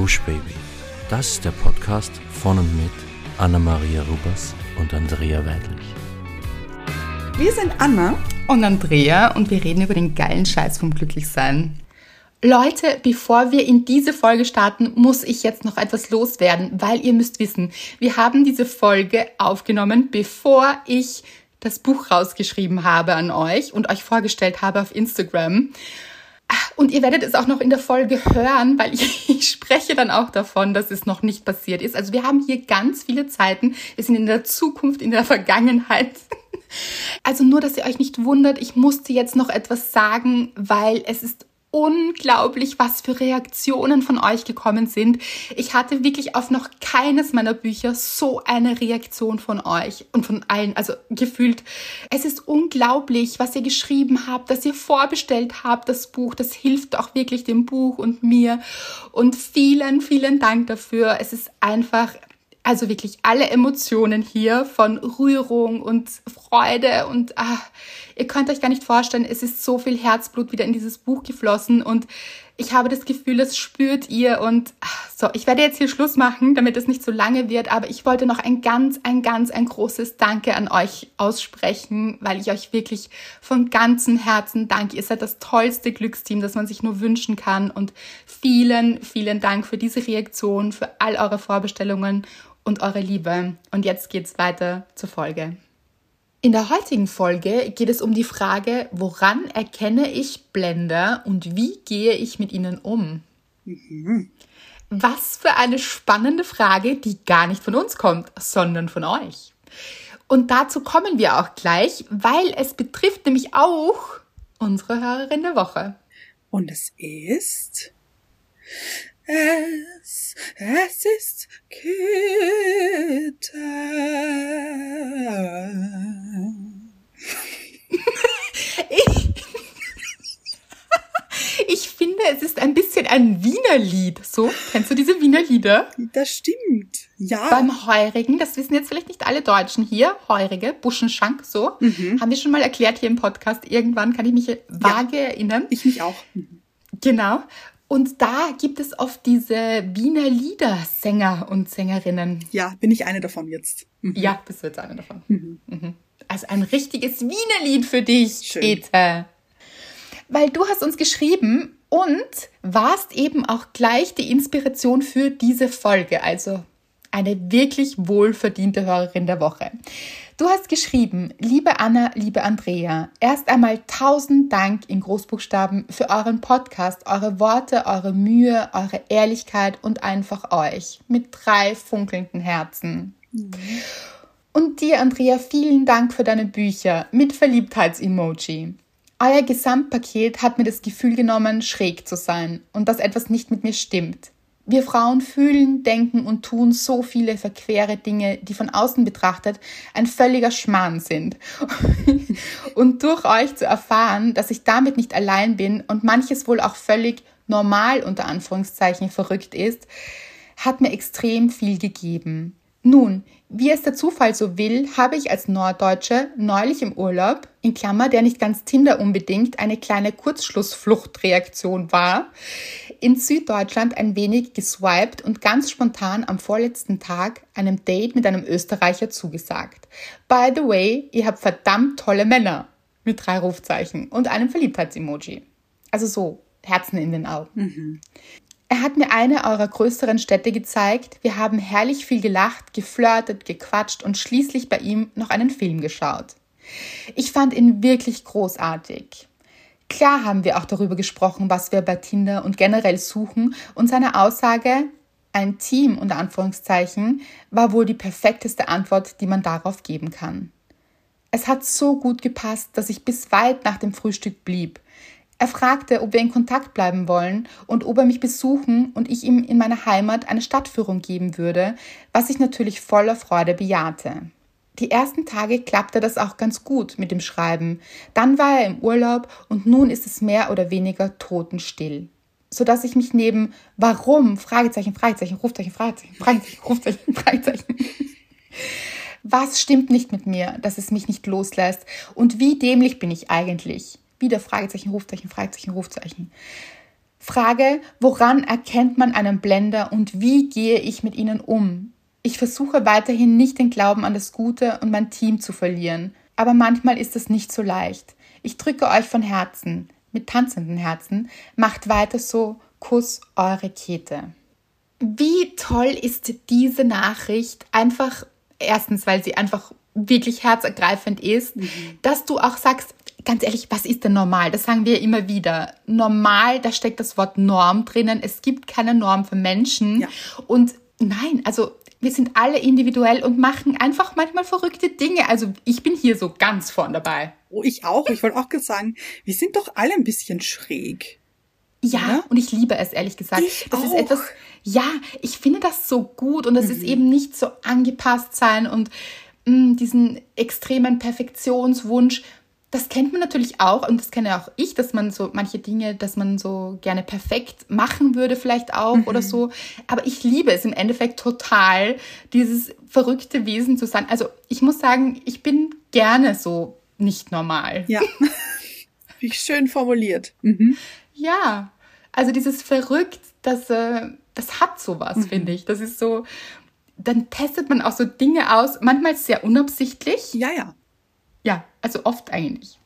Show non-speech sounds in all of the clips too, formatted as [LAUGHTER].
Gush Baby. Das ist der Podcast von und mit Anna-Maria Rubers und Andrea Weidlich. Wir sind Anna und Andrea und wir reden über den geilen Scheiß vom Glücklichsein. Leute, bevor wir in diese Folge starten, muss ich jetzt noch etwas loswerden, weil ihr müsst wissen, wir haben diese Folge aufgenommen, bevor ich das Buch rausgeschrieben habe an euch und euch vorgestellt habe auf Instagram. Und ihr werdet es auch noch in der Folge hören, weil [LAUGHS] ich, ich, spreche dann auch davon, dass es noch nicht passiert ist. Also wir haben hier ganz viele Zeiten. Wir sind in der Zukunft, in der Vergangenheit. [LAUGHS] Also nur, dass ihr euch nicht wundert, ich musste jetzt noch etwas sagen, weil es ist unglaublich, was für Reaktionen von euch gekommen sind. Ich hatte wirklich auf noch keines meiner Bücher so eine Reaktion von euch und von allen, also gefühlt. Es ist unglaublich, was ihr geschrieben habt, dass ihr vorbestellt habt, das Buch. Das hilft auch wirklich dem Buch und mir. Und vielen, vielen Dank dafür. Es ist einfach, also wirklich alle Emotionen hier von Rührung und Freude und ah, ihr könnt euch gar nicht vorstellen, es ist so viel Herzblut wieder in dieses Buch geflossen und ich habe das Gefühl, das spürt ihr und ach, so, ich werde jetzt hier Schluss machen, damit es nicht so lange wird, aber ich wollte noch ein ganz, ein ganz, ein großes Danke an euch aussprechen, weil ich euch wirklich von ganzem Herzen danke. Ihr seid das tollste Glücksteam, das man sich nur wünschen kann und vielen, vielen Dank für diese Reaktion, für all eure Vorbestellungen und eure Liebe. Und jetzt geht's weiter zur Folge. In der heutigen Folge geht es um die Frage, woran erkenne ich Blender und wie gehe ich mit ihnen um? Mhm. Was für eine spannende Frage, die gar nicht von uns kommt, sondern von euch. Und dazu kommen wir auch gleich, weil es betrifft nämlich auch unsere Hörerin der Woche. Und es ist es, es ist Kita. ich, [LAUGHS] ich finde, es ist ein bisschen ein Wiener Lied. So, kennst du diese Wiener Lieder? Das stimmt. Ja. Beim Heurigen, das wissen jetzt vielleicht nicht alle Deutschen hier, Heurige, Buschenschank, so. Mhm. Haben wir schon mal erklärt hier im Podcast. Irgendwann kann ich mich vage ja, erinnern. Ich mich auch. Genau. Und da gibt es oft diese Wiener Liedersänger und Sängerinnen. Ja, bin ich eine davon jetzt. Mhm. Ja, bist du jetzt eine davon. Mhm. Mhm. Also ein richtiges Wiener Lied für dich, Schön. Ete. Weil du hast uns geschrieben und warst eben auch gleich die Inspiration für diese Folge. Also eine wirklich wohlverdiente Hörerin der Woche. Du hast geschrieben, liebe Anna, liebe Andrea, erst einmal tausend Dank in Großbuchstaben für euren Podcast, eure Worte, eure Mühe, eure Ehrlichkeit und einfach euch mit drei funkelnden Herzen. Mhm. Und dir, Andrea, vielen Dank für deine Bücher mit Verliebtheits-Emoji. Euer Gesamtpaket hat mir das Gefühl genommen, schräg zu sein und dass etwas nicht mit mir stimmt. Wir Frauen fühlen, denken und tun so viele verquere Dinge, die von außen betrachtet ein völliger Schmarrn sind. [LAUGHS] und durch euch zu erfahren, dass ich damit nicht allein bin und manches wohl auch völlig normal unter Anführungszeichen verrückt ist, hat mir extrem viel gegeben. Nun, wie es der Zufall so will, habe ich als Norddeutsche neulich im Urlaub, in Klammer, der nicht ganz Tinder unbedingt eine kleine Kurzschlussfluchtreaktion war, in Süddeutschland ein wenig geswiped und ganz spontan am vorletzten Tag einem Date mit einem Österreicher zugesagt. By the way, ihr habt verdammt tolle Männer. Mit drei Rufzeichen und einem Verliebtheitsemoji. Also so, Herzen in den Augen. Mhm. Er hat mir eine eurer größeren Städte gezeigt. Wir haben herrlich viel gelacht, geflirtet, gequatscht und schließlich bei ihm noch einen Film geschaut. Ich fand ihn wirklich großartig. Klar haben wir auch darüber gesprochen, was wir bei Tinder und generell suchen und seine Aussage, ein Team unter Anführungszeichen, war wohl die perfekteste Antwort, die man darauf geben kann. Es hat so gut gepasst, dass ich bis weit nach dem Frühstück blieb. Er fragte, ob wir in Kontakt bleiben wollen und ob er mich besuchen und ich ihm in meiner Heimat eine Stadtführung geben würde, was ich natürlich voller Freude bejahte. Die ersten Tage klappte das auch ganz gut mit dem Schreiben. Dann war er im Urlaub und nun ist es mehr oder weniger totenstill. Sodass ich mich neben Warum, Fragezeichen, Fragezeichen, Rufzeichen, Fragezeichen, Fragezeichen, Rufzeichen, Fragezeichen. Was stimmt nicht mit mir, dass es mich nicht loslässt? Und wie dämlich bin ich eigentlich? Wieder Fragezeichen, Rufzeichen, Fragezeichen, Rufzeichen. Frage, woran erkennt man einen Blender und wie gehe ich mit ihnen um? Ich versuche weiterhin nicht den Glauben an das Gute und mein Team zu verlieren, aber manchmal ist es nicht so leicht. Ich drücke euch von Herzen, mit tanzenden Herzen, macht weiter so, Kuss eure Kete. Wie toll ist diese Nachricht? Einfach, erstens, weil sie einfach wirklich herzergreifend ist, mhm. dass du auch sagst, ganz ehrlich, was ist denn normal? Das sagen wir immer wieder. Normal, da steckt das Wort Norm drinnen. Es gibt keine Norm für Menschen. Ja. Und nein, also wir sind alle individuell und machen einfach manchmal verrückte Dinge. Also ich bin hier so ganz vorn dabei. Oh, ich auch. Ich wollte auch sagen, wir sind doch alle ein bisschen schräg. Ja, ja, und ich liebe es, ehrlich gesagt. Ich das auch. ist etwas, ja, ich finde das so gut und das mhm. ist eben nicht so angepasst sein und mh, mm, diesen extremen Perfektionswunsch. Das kennt man natürlich auch und das kenne auch ich, dass man so manche Dinge, dass man so gerne perfekt machen würde, vielleicht auch mhm. oder so. Aber ich liebe es im Endeffekt total, dieses verrückte Wesen zu sein. Also ich muss sagen, ich bin gerne so nicht normal. Ja. [LAUGHS] Wie schön formuliert. Mhm. Ja, also dieses verrückt, das, äh, das hat sowas, mhm. finde ich. Das ist so, dann testet man auch so Dinge aus, manchmal sehr unabsichtlich. Ja, ja. Ja, also oft eigentlich.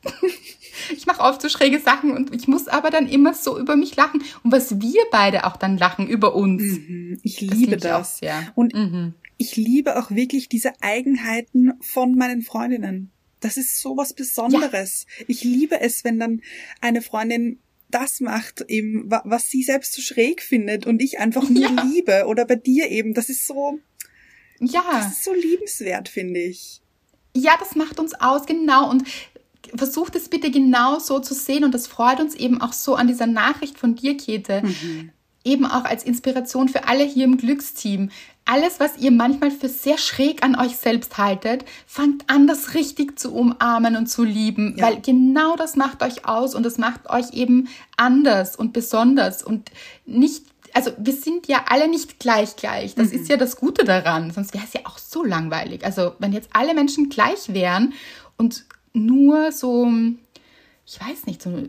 ich mache oft so schräge Sachen und ich muss aber dann immer so über mich lachen. Und was wir beide auch dann lachen über uns. Mhm, ich liebe das. das. Ja. Und mhm. ich liebe auch wirklich diese Eigenheiten von meinen Freundinnen. Das ist so was Besonderes. Ja. Ich liebe es, wenn dann eine Freundin das macht, eben, was sie selbst so schräg findet und ich einfach nur [LAUGHS] ja. liebe. Oder bei dir eben. Das ist so, ja. Das ist so liebenswert, finde ich. Ja, das macht uns aus, genau. Und versucht es bitte genau so zu sehen. Und das freut uns eben auch so an dieser Nachricht von dir, Käthe. Mhm. Eben auch als Inspiration für alle hier im Glücksteam. Alles, was ihr manchmal für sehr schräg an euch selbst haltet, fangt an, das richtig zu umarmen und zu lieben, ja. weil genau das macht euch aus und es macht euch eben anders und besonders und nicht also wir sind ja alle nicht gleich gleich. Das mhm. ist ja das Gute daran. Sonst wäre es ja auch so langweilig. Also wenn jetzt alle Menschen gleich wären und nur so, ich weiß nicht, so,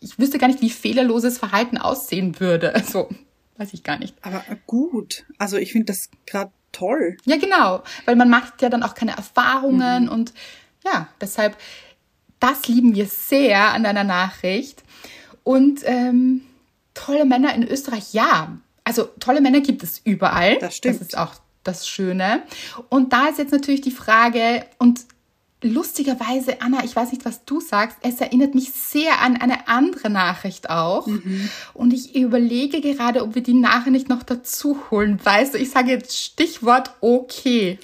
ich wüsste gar nicht, wie fehlerloses Verhalten aussehen würde. [LAUGHS] Also Weiß ich gar nicht. Aber gut. Also ich finde das gerade toll. Ja, genau. Weil man macht ja dann auch keine Erfahrungen mhm. und ja, deshalb, das lieben wir sehr an deiner Nachricht. Und ähm, tolle Männer in Österreich, ja. Also tolle Männer gibt es überall. Das stimmt. Das ist auch das Schöne. Und da ist jetzt natürlich die Frage, und lustigerweise, Anna, ich weiß nicht, was du sagst, es erinnert mich sehr an eine andere Nachricht auch. Mhm. Und ich überlege gerade, ob wir die nachher nicht noch dazu holen. Weißt du, ich sage jetzt Stichwort okay.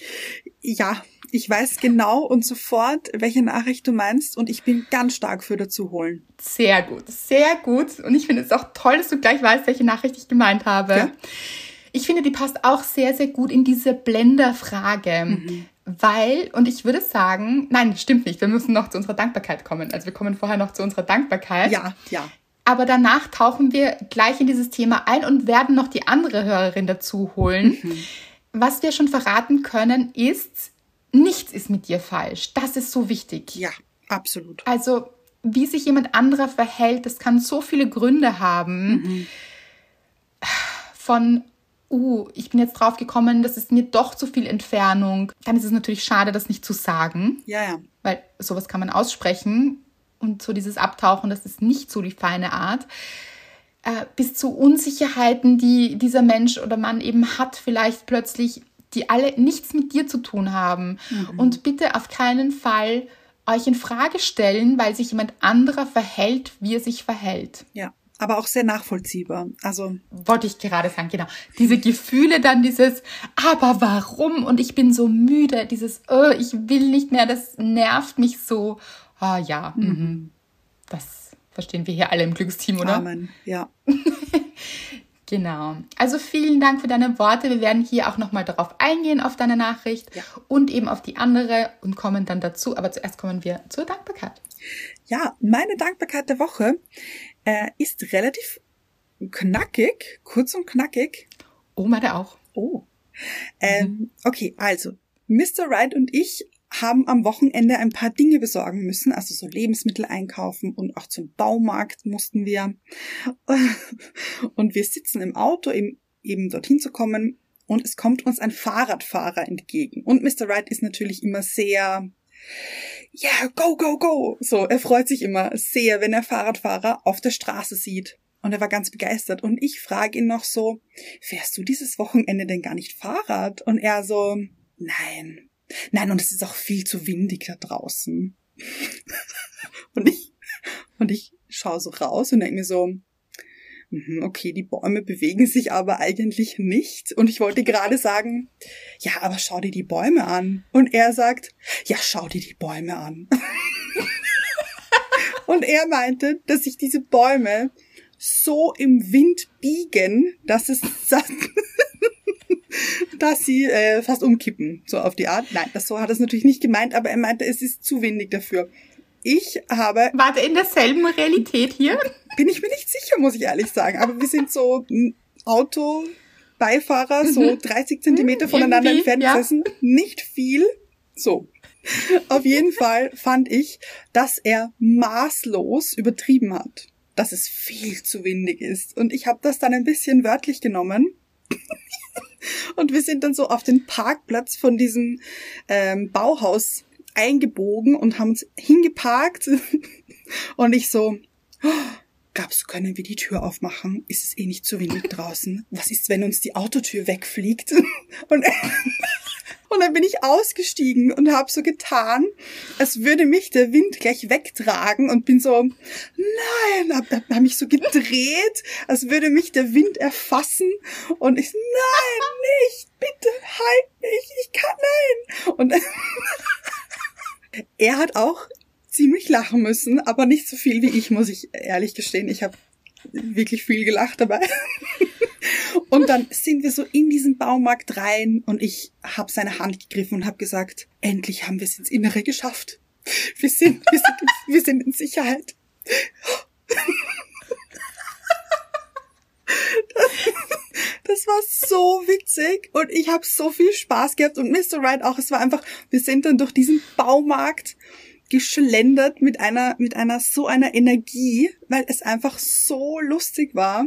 Ja, ich weiß genau und sofort, welche Nachricht du meinst und ich bin ganz stark für dazu holen. Sehr gut, sehr gut. Und ich finde es auch toll, dass du gleich weißt, welche Nachricht ich gemeint habe. Ja. Ich finde, die passt auch sehr, sehr gut in diese Blenderfrage. Mhm. Weil, und ich würde sagen, nein, stimmt nicht, wir müssen noch zu unserer Dankbarkeit kommen. Also wir kommen vorher noch zu unserer Dankbarkeit. Ja, ja. Aber danach tauchen wir gleich in dieses Thema ein und werden noch die andere Hörerin dazu holen. Mhm. Was wir schon verraten können, ist, nichts ist mit dir falsch. Das ist so wichtig. Ja, absolut. Also, wie sich jemand anderer verhält, das kann so viele Gründe haben. Mhm. Von uh, ich bin jetzt drauf gekommen, das ist mir doch zu viel Entfernung, dann ist es natürlich schade, das nicht zu sagen. Ja, ja. Weil sowas kann man aussprechen und so dieses Abtauchen, das ist nicht so die feine Art. Äh, bis zu Unsicherheiten, die dieser Mensch oder Mann eben hat, vielleicht plötzlich, die alle nichts mit dir zu tun haben. Mhm. Und bitte auf keinen Fall euch in Frage stellen, weil sich jemand anderer verhält, wie er sich verhält. Ja aber auch sehr nachvollziehbar. Also wollte ich gerade sagen, genau. Diese Gefühle dann dieses aber warum und ich bin so müde, dieses oh, ich will nicht mehr, das nervt mich so. Ah ja, mhm. mhm. Das verstehen wir hier alle im Glücksteam, oder? Amen. Ja. [LAUGHS] Genau. Also vielen Dank für deine Worte. Wir werden hier auch nochmal darauf eingehen, auf deine Nachricht ja. und eben auf die andere und kommen dann dazu. Aber zuerst kommen wir zur Dankbarkeit. Ja, meine Dankbarkeit der Woche äh, ist relativ knackig, kurz und knackig. Oh, meine auch. Oh. Ähm, mhm. Okay, also, Mr. Wright und ich haben am Wochenende ein paar Dinge besorgen müssen, also so Lebensmittel einkaufen und auch zum Baumarkt mussten wir. [LAUGHS] Und wir sitzen im Auto, eben, eben dorthin zu kommen und es kommt uns ein Fahrradfahrer entgegen. Und Mr. Wright ist natürlich immer sehr, ja, yeah, go, go, go. So, er freut sich immer sehr, wenn er Fahrradfahrer auf der Straße sieht. Und er war ganz begeistert. Und ich frage ihn noch so, fährst du dieses Wochenende denn gar nicht Fahrrad? Und er so, nein. Nein, und es ist auch viel zu windig da draußen. [LAUGHS] und ich, und ich schaue so raus und denke mir so, mhm, okay, die Bäume bewegen sich aber eigentlich nicht. Und ich wollte gerade sagen, ja, aber schau dir die Bäume an. Und er sagt, ja, schau dir die Bäume an. [LAUGHS] und er meinte, dass sich diese Bäume so im Wind biegen, dass es [LAUGHS] dass sie äh, fast umkippen, so auf die Art. Nein, das so hat er es natürlich nicht gemeint, aber er meinte, es ist zu windig dafür. Ich habe. Warte, in derselben Realität hier? Bin ich mir nicht sicher, muss ich ehrlich sagen. Aber wir sind so Autobeifahrer, so 30 mhm. Zentimeter mhm, voneinander entfernt ja. gesessen. Nicht viel. So. Auf jeden Fall fand ich, dass er maßlos übertrieben hat dass es viel zu windig ist. Und ich habe das dann ein bisschen wörtlich genommen. [LAUGHS] und wir sind dann so auf den Parkplatz von diesem ähm, Bauhaus eingebogen und haben uns hingeparkt. [LAUGHS] und ich so, oh, du, können wir die Tür aufmachen? Ist es eh nicht zu windig draußen? Was ist, wenn uns die Autotür wegfliegt? [LAUGHS] und und dann bin ich ausgestiegen und habe so getan, als würde mich der Wind gleich wegtragen und bin so, nein, habe hab mich so gedreht, als würde mich der Wind erfassen und ich, nein, nicht, bitte, halt mich, ich kann, nein. Und [LAUGHS] er hat auch ziemlich lachen müssen, aber nicht so viel wie ich, muss ich ehrlich gestehen. Ich habe wirklich viel gelacht dabei. [LAUGHS] Und dann sind wir so in diesen Baumarkt rein und ich habe seine Hand gegriffen und habe gesagt, endlich haben wir es ins Innere geschafft. Wir sind, wir sind, wir sind in Sicherheit. [LAUGHS] Das, war so witzig und ich habe so viel Spaß gehabt und Mr. Wright auch. Es war einfach, wir sind dann durch diesen Baumarkt geschlendert mit einer, mit einer so einer Energie, weil es einfach so lustig war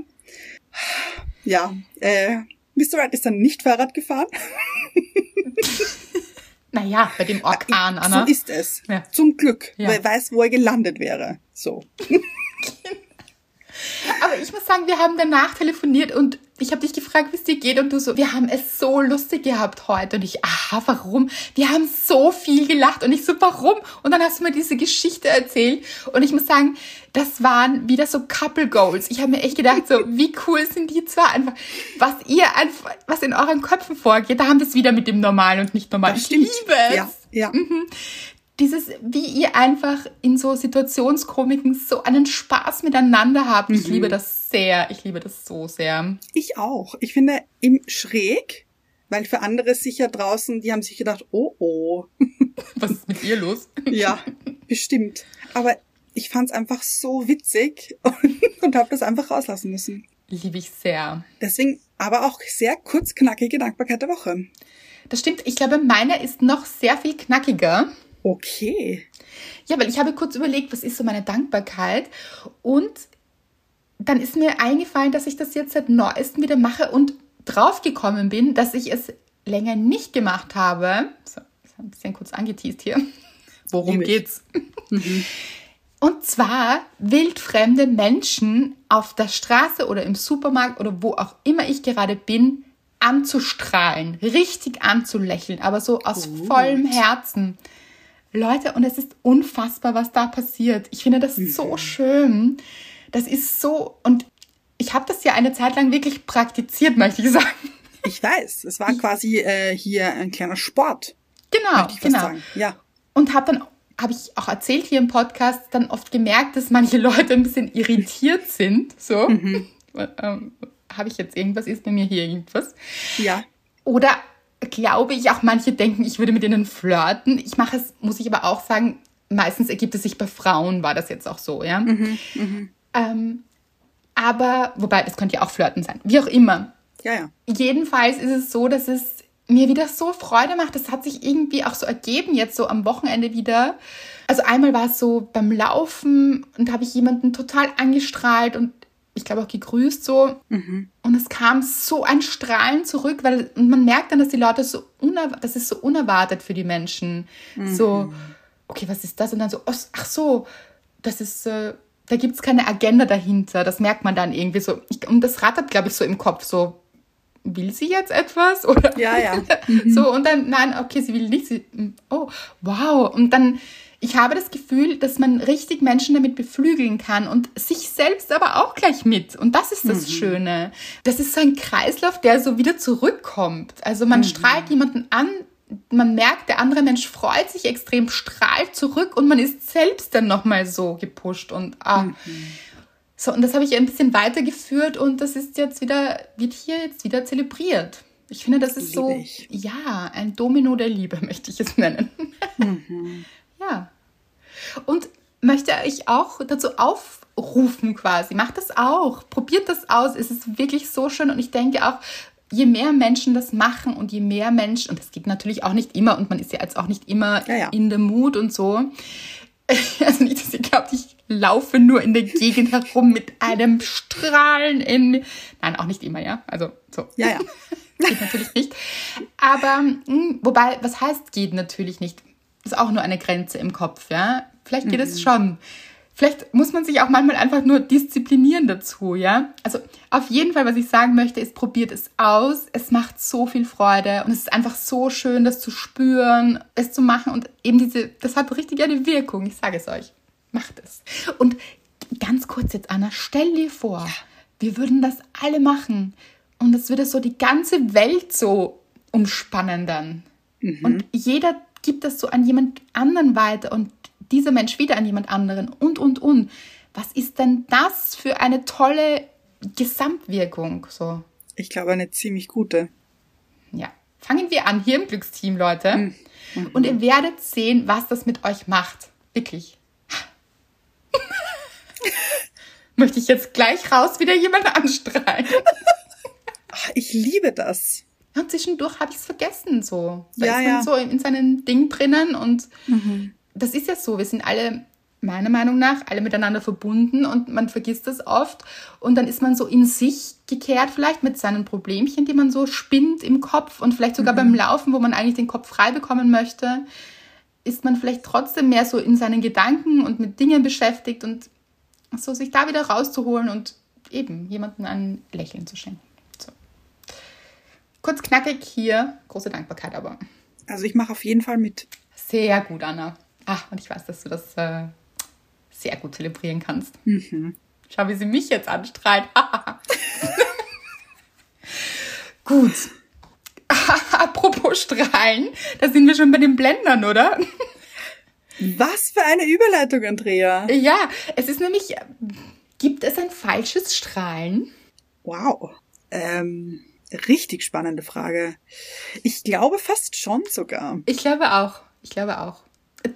ja, äh, Mr. Wright ist dann nicht Fahrrad gefahren. [LAUGHS] naja, bei dem Orkan, Anna. So ist es. Ja. Zum Glück, ja. weil er weiß, wo er gelandet wäre. So. [LAUGHS] [LAUGHS] Aber ich muss sagen, wir haben danach telefoniert und ich habe dich gefragt, wie es dir geht und du so, wir haben es so lustig gehabt heute und ich, aha, warum? Wir haben so viel gelacht und ich so, warum? Und dann hast du mir diese Geschichte erzählt und ich muss sagen, das waren wieder so Couple Goals. Ich habe mir echt gedacht, so, wie cool sind die zwei einfach, was ihr einfach, was in euren Köpfen vorgeht, da haben wir es wieder mit dem Normalen und nicht normal. Ich liebe es. Ja, ja. Mhm dieses, wie ihr einfach in so Situationskomiken so einen Spaß miteinander habt. Mhm. Ich liebe das sehr. Ich liebe das so sehr. Ich auch. Ich finde im Schräg, weil für andere sicher draußen, die haben sich gedacht, oh oh. [LAUGHS] Was ist mit ihr los? ja, bestimmt. Aber ich fand es einfach so witzig [LAUGHS] und, und habe das einfach rauslassen müssen. Liebe ich sehr. Deswegen aber auch sehr kurz knackige Dankbarkeit der Woche. Das stimmt. Ich glaube, meine ist noch sehr viel knackiger. Okay. Ja, weil ich habe kurz überlegt, was ist so meine Dankbarkeit und dann ist mir eingefallen, dass ich das jetzt seit neuestem wieder mache und draufgekommen bin, dass ich es länger nicht gemacht habe. So, ein bisschen kurz angeteased hier. [LAUGHS] Worum geht's? Mhm. [LAUGHS] Und zwar wildfremde Menschen auf der Straße oder im Supermarkt oder wo auch immer ich gerade bin, anzustrahlen, richtig anzulächeln, aber so aus Gut. vollem Herzen. Leute, und es ist unfassbar, was da passiert. Ich finde das so mhm. schön. Das ist so, und ich habe das ja eine Zeit lang wirklich praktiziert, möchte ich sagen. Ich weiß, es war quasi äh, hier ein kleiner Sport. Genau, genau. Ja. Und habe dann, habe ich auch erzählt hier im Podcast, dann oft gemerkt, dass manche [LAUGHS] Leute ein bisschen irritiert sind. So, mhm. ähm, habe ich jetzt irgendwas, ist bei mir hier irgendwas? Ja. Oder glaube ich, auch manche denken, ich würde mit ihnen flirten. Ich mache es, muss ich aber auch sagen, meistens ergibt es sich bei Frauen, war das jetzt auch so, ja. Mhm, mh. ähm, aber, wobei, das könnte ja auch flirten sein, wie auch immer. Ja, ja. Jedenfalls ist es so, dass es mir wieder so Freude macht. Das hat sich irgendwie auch so ergeben, jetzt so am Wochenende wieder. Also einmal war es so beim Laufen und habe ich jemanden total angestrahlt und ich glaube auch gegrüßt so. Mhm. Und es kam so ein Strahlen zurück, weil man merkt dann, dass die Leute so unerwartet, das ist so unerwartet für die Menschen. Mhm. So, okay, was ist das? Und dann so, ach so, das ist, äh, da gibt es keine Agenda dahinter. Das merkt man dann irgendwie so. Ich, und das rattert, glaube ich, so im Kopf so. Will sie jetzt etwas? [LAUGHS] Oder ja, ja. Mhm. so, und dann, nein, okay, sie will nicht. Sie, oh, wow. Und dann ich habe das Gefühl, dass man richtig Menschen damit beflügeln kann und sich selbst aber auch gleich mit. Und das ist das mhm. Schöne. Das ist so ein Kreislauf, der so wieder zurückkommt. Also man mhm. strahlt jemanden an, man merkt, der andere Mensch freut sich extrem, strahlt zurück und man ist selbst dann nochmal so gepusht und ah. Mhm. So, und das habe ich ein bisschen weitergeführt und das ist jetzt wieder, wird hier jetzt wieder zelebriert. Ich finde, das ist so, ich. ja, ein Domino der Liebe, [LAUGHS] möchte ich es nennen. Mhm. Ja. Und möchte ich auch dazu aufrufen quasi. Macht das auch. Probiert das aus. Es ist wirklich so schön und ich denke auch, je mehr Menschen das machen und je mehr Menschen, und das geht natürlich auch nicht immer und man ist ja jetzt auch nicht immer ja, ja. in der Mut und so. [LAUGHS] Also nicht, dass ihr glaubt, ich laufe nur in der Gegend herum mit einem Strahlen in. Nein, auch nicht immer, ja. Also so. Ja, ja. [LAUGHS] geht natürlich nicht. Aber, hm, wobei, was heißt geht natürlich nicht? Ist auch nur eine Grenze im Kopf, ja. Vielleicht geht mhm. es schon. Vielleicht muss man sich auch manchmal einfach nur disziplinieren dazu, ja. Also auf jeden Fall, was ich sagen möchte, ist, probiert es aus. Es macht so viel Freude und es ist einfach so schön, das zu spüren, es zu machen und eben diese, das hat richtig eine Wirkung. Ich sage es euch. Macht es. Und ganz kurz jetzt, Anna, stell dir vor, ja. wir würden das alle machen und es würde so die ganze Welt so umspannen dann. Mhm. Und jeder gibt das so an jemand anderen weiter und dieser Mensch wieder an jemand anderen und, und, und. Was ist denn das für eine tolle Gesamtwirkung? So. Ich glaube, eine ziemlich gute. Ja. Fangen wir an hier im Glücksteam, Leute. Mhm. Mhm. Und ihr werdet sehen, was das mit euch macht. Wirklich. [LAUGHS] Möchte ich jetzt gleich raus wieder jemanden anstrahlen. ich liebe das. Ja, zwischendurch habe ich es vergessen so. Da ja, ist man ja. so in seinem Ding drinnen und mhm. das ist ja so. Wir sind alle meiner Meinung nach alle miteinander verbunden und man vergisst das oft und dann ist man so in sich gekehrt vielleicht mit seinen Problemchen, die man so spinnt im Kopf und vielleicht sogar mhm. beim Laufen, wo man eigentlich den Kopf frei bekommen möchte, ist man vielleicht trotzdem mehr so in seinen Gedanken und mit Dingen beschäftigt und so sich da wieder rauszuholen und eben jemanden ein Lächeln zu schenken. Kurz knackig hier, große Dankbarkeit aber. Also ich mache auf jeden Fall mit. Sehr gut, Anna. Ach, und ich weiß, dass du das äh, sehr gut zelebrieren kannst. Mhm. Schau, wie sie mich jetzt anstrahlt. [LAUGHS] gut. [LAUGHS] Apropos Strahlen, da sind wir schon bei den Blendern, oder? Was für eine Überleitung, Andrea. Ja, es ist nämlich, gibt es ein falsches Strahlen? Wow. Ähm, richtig spannende Frage. Ich glaube fast schon sogar. Ich glaube auch. Ich glaube auch.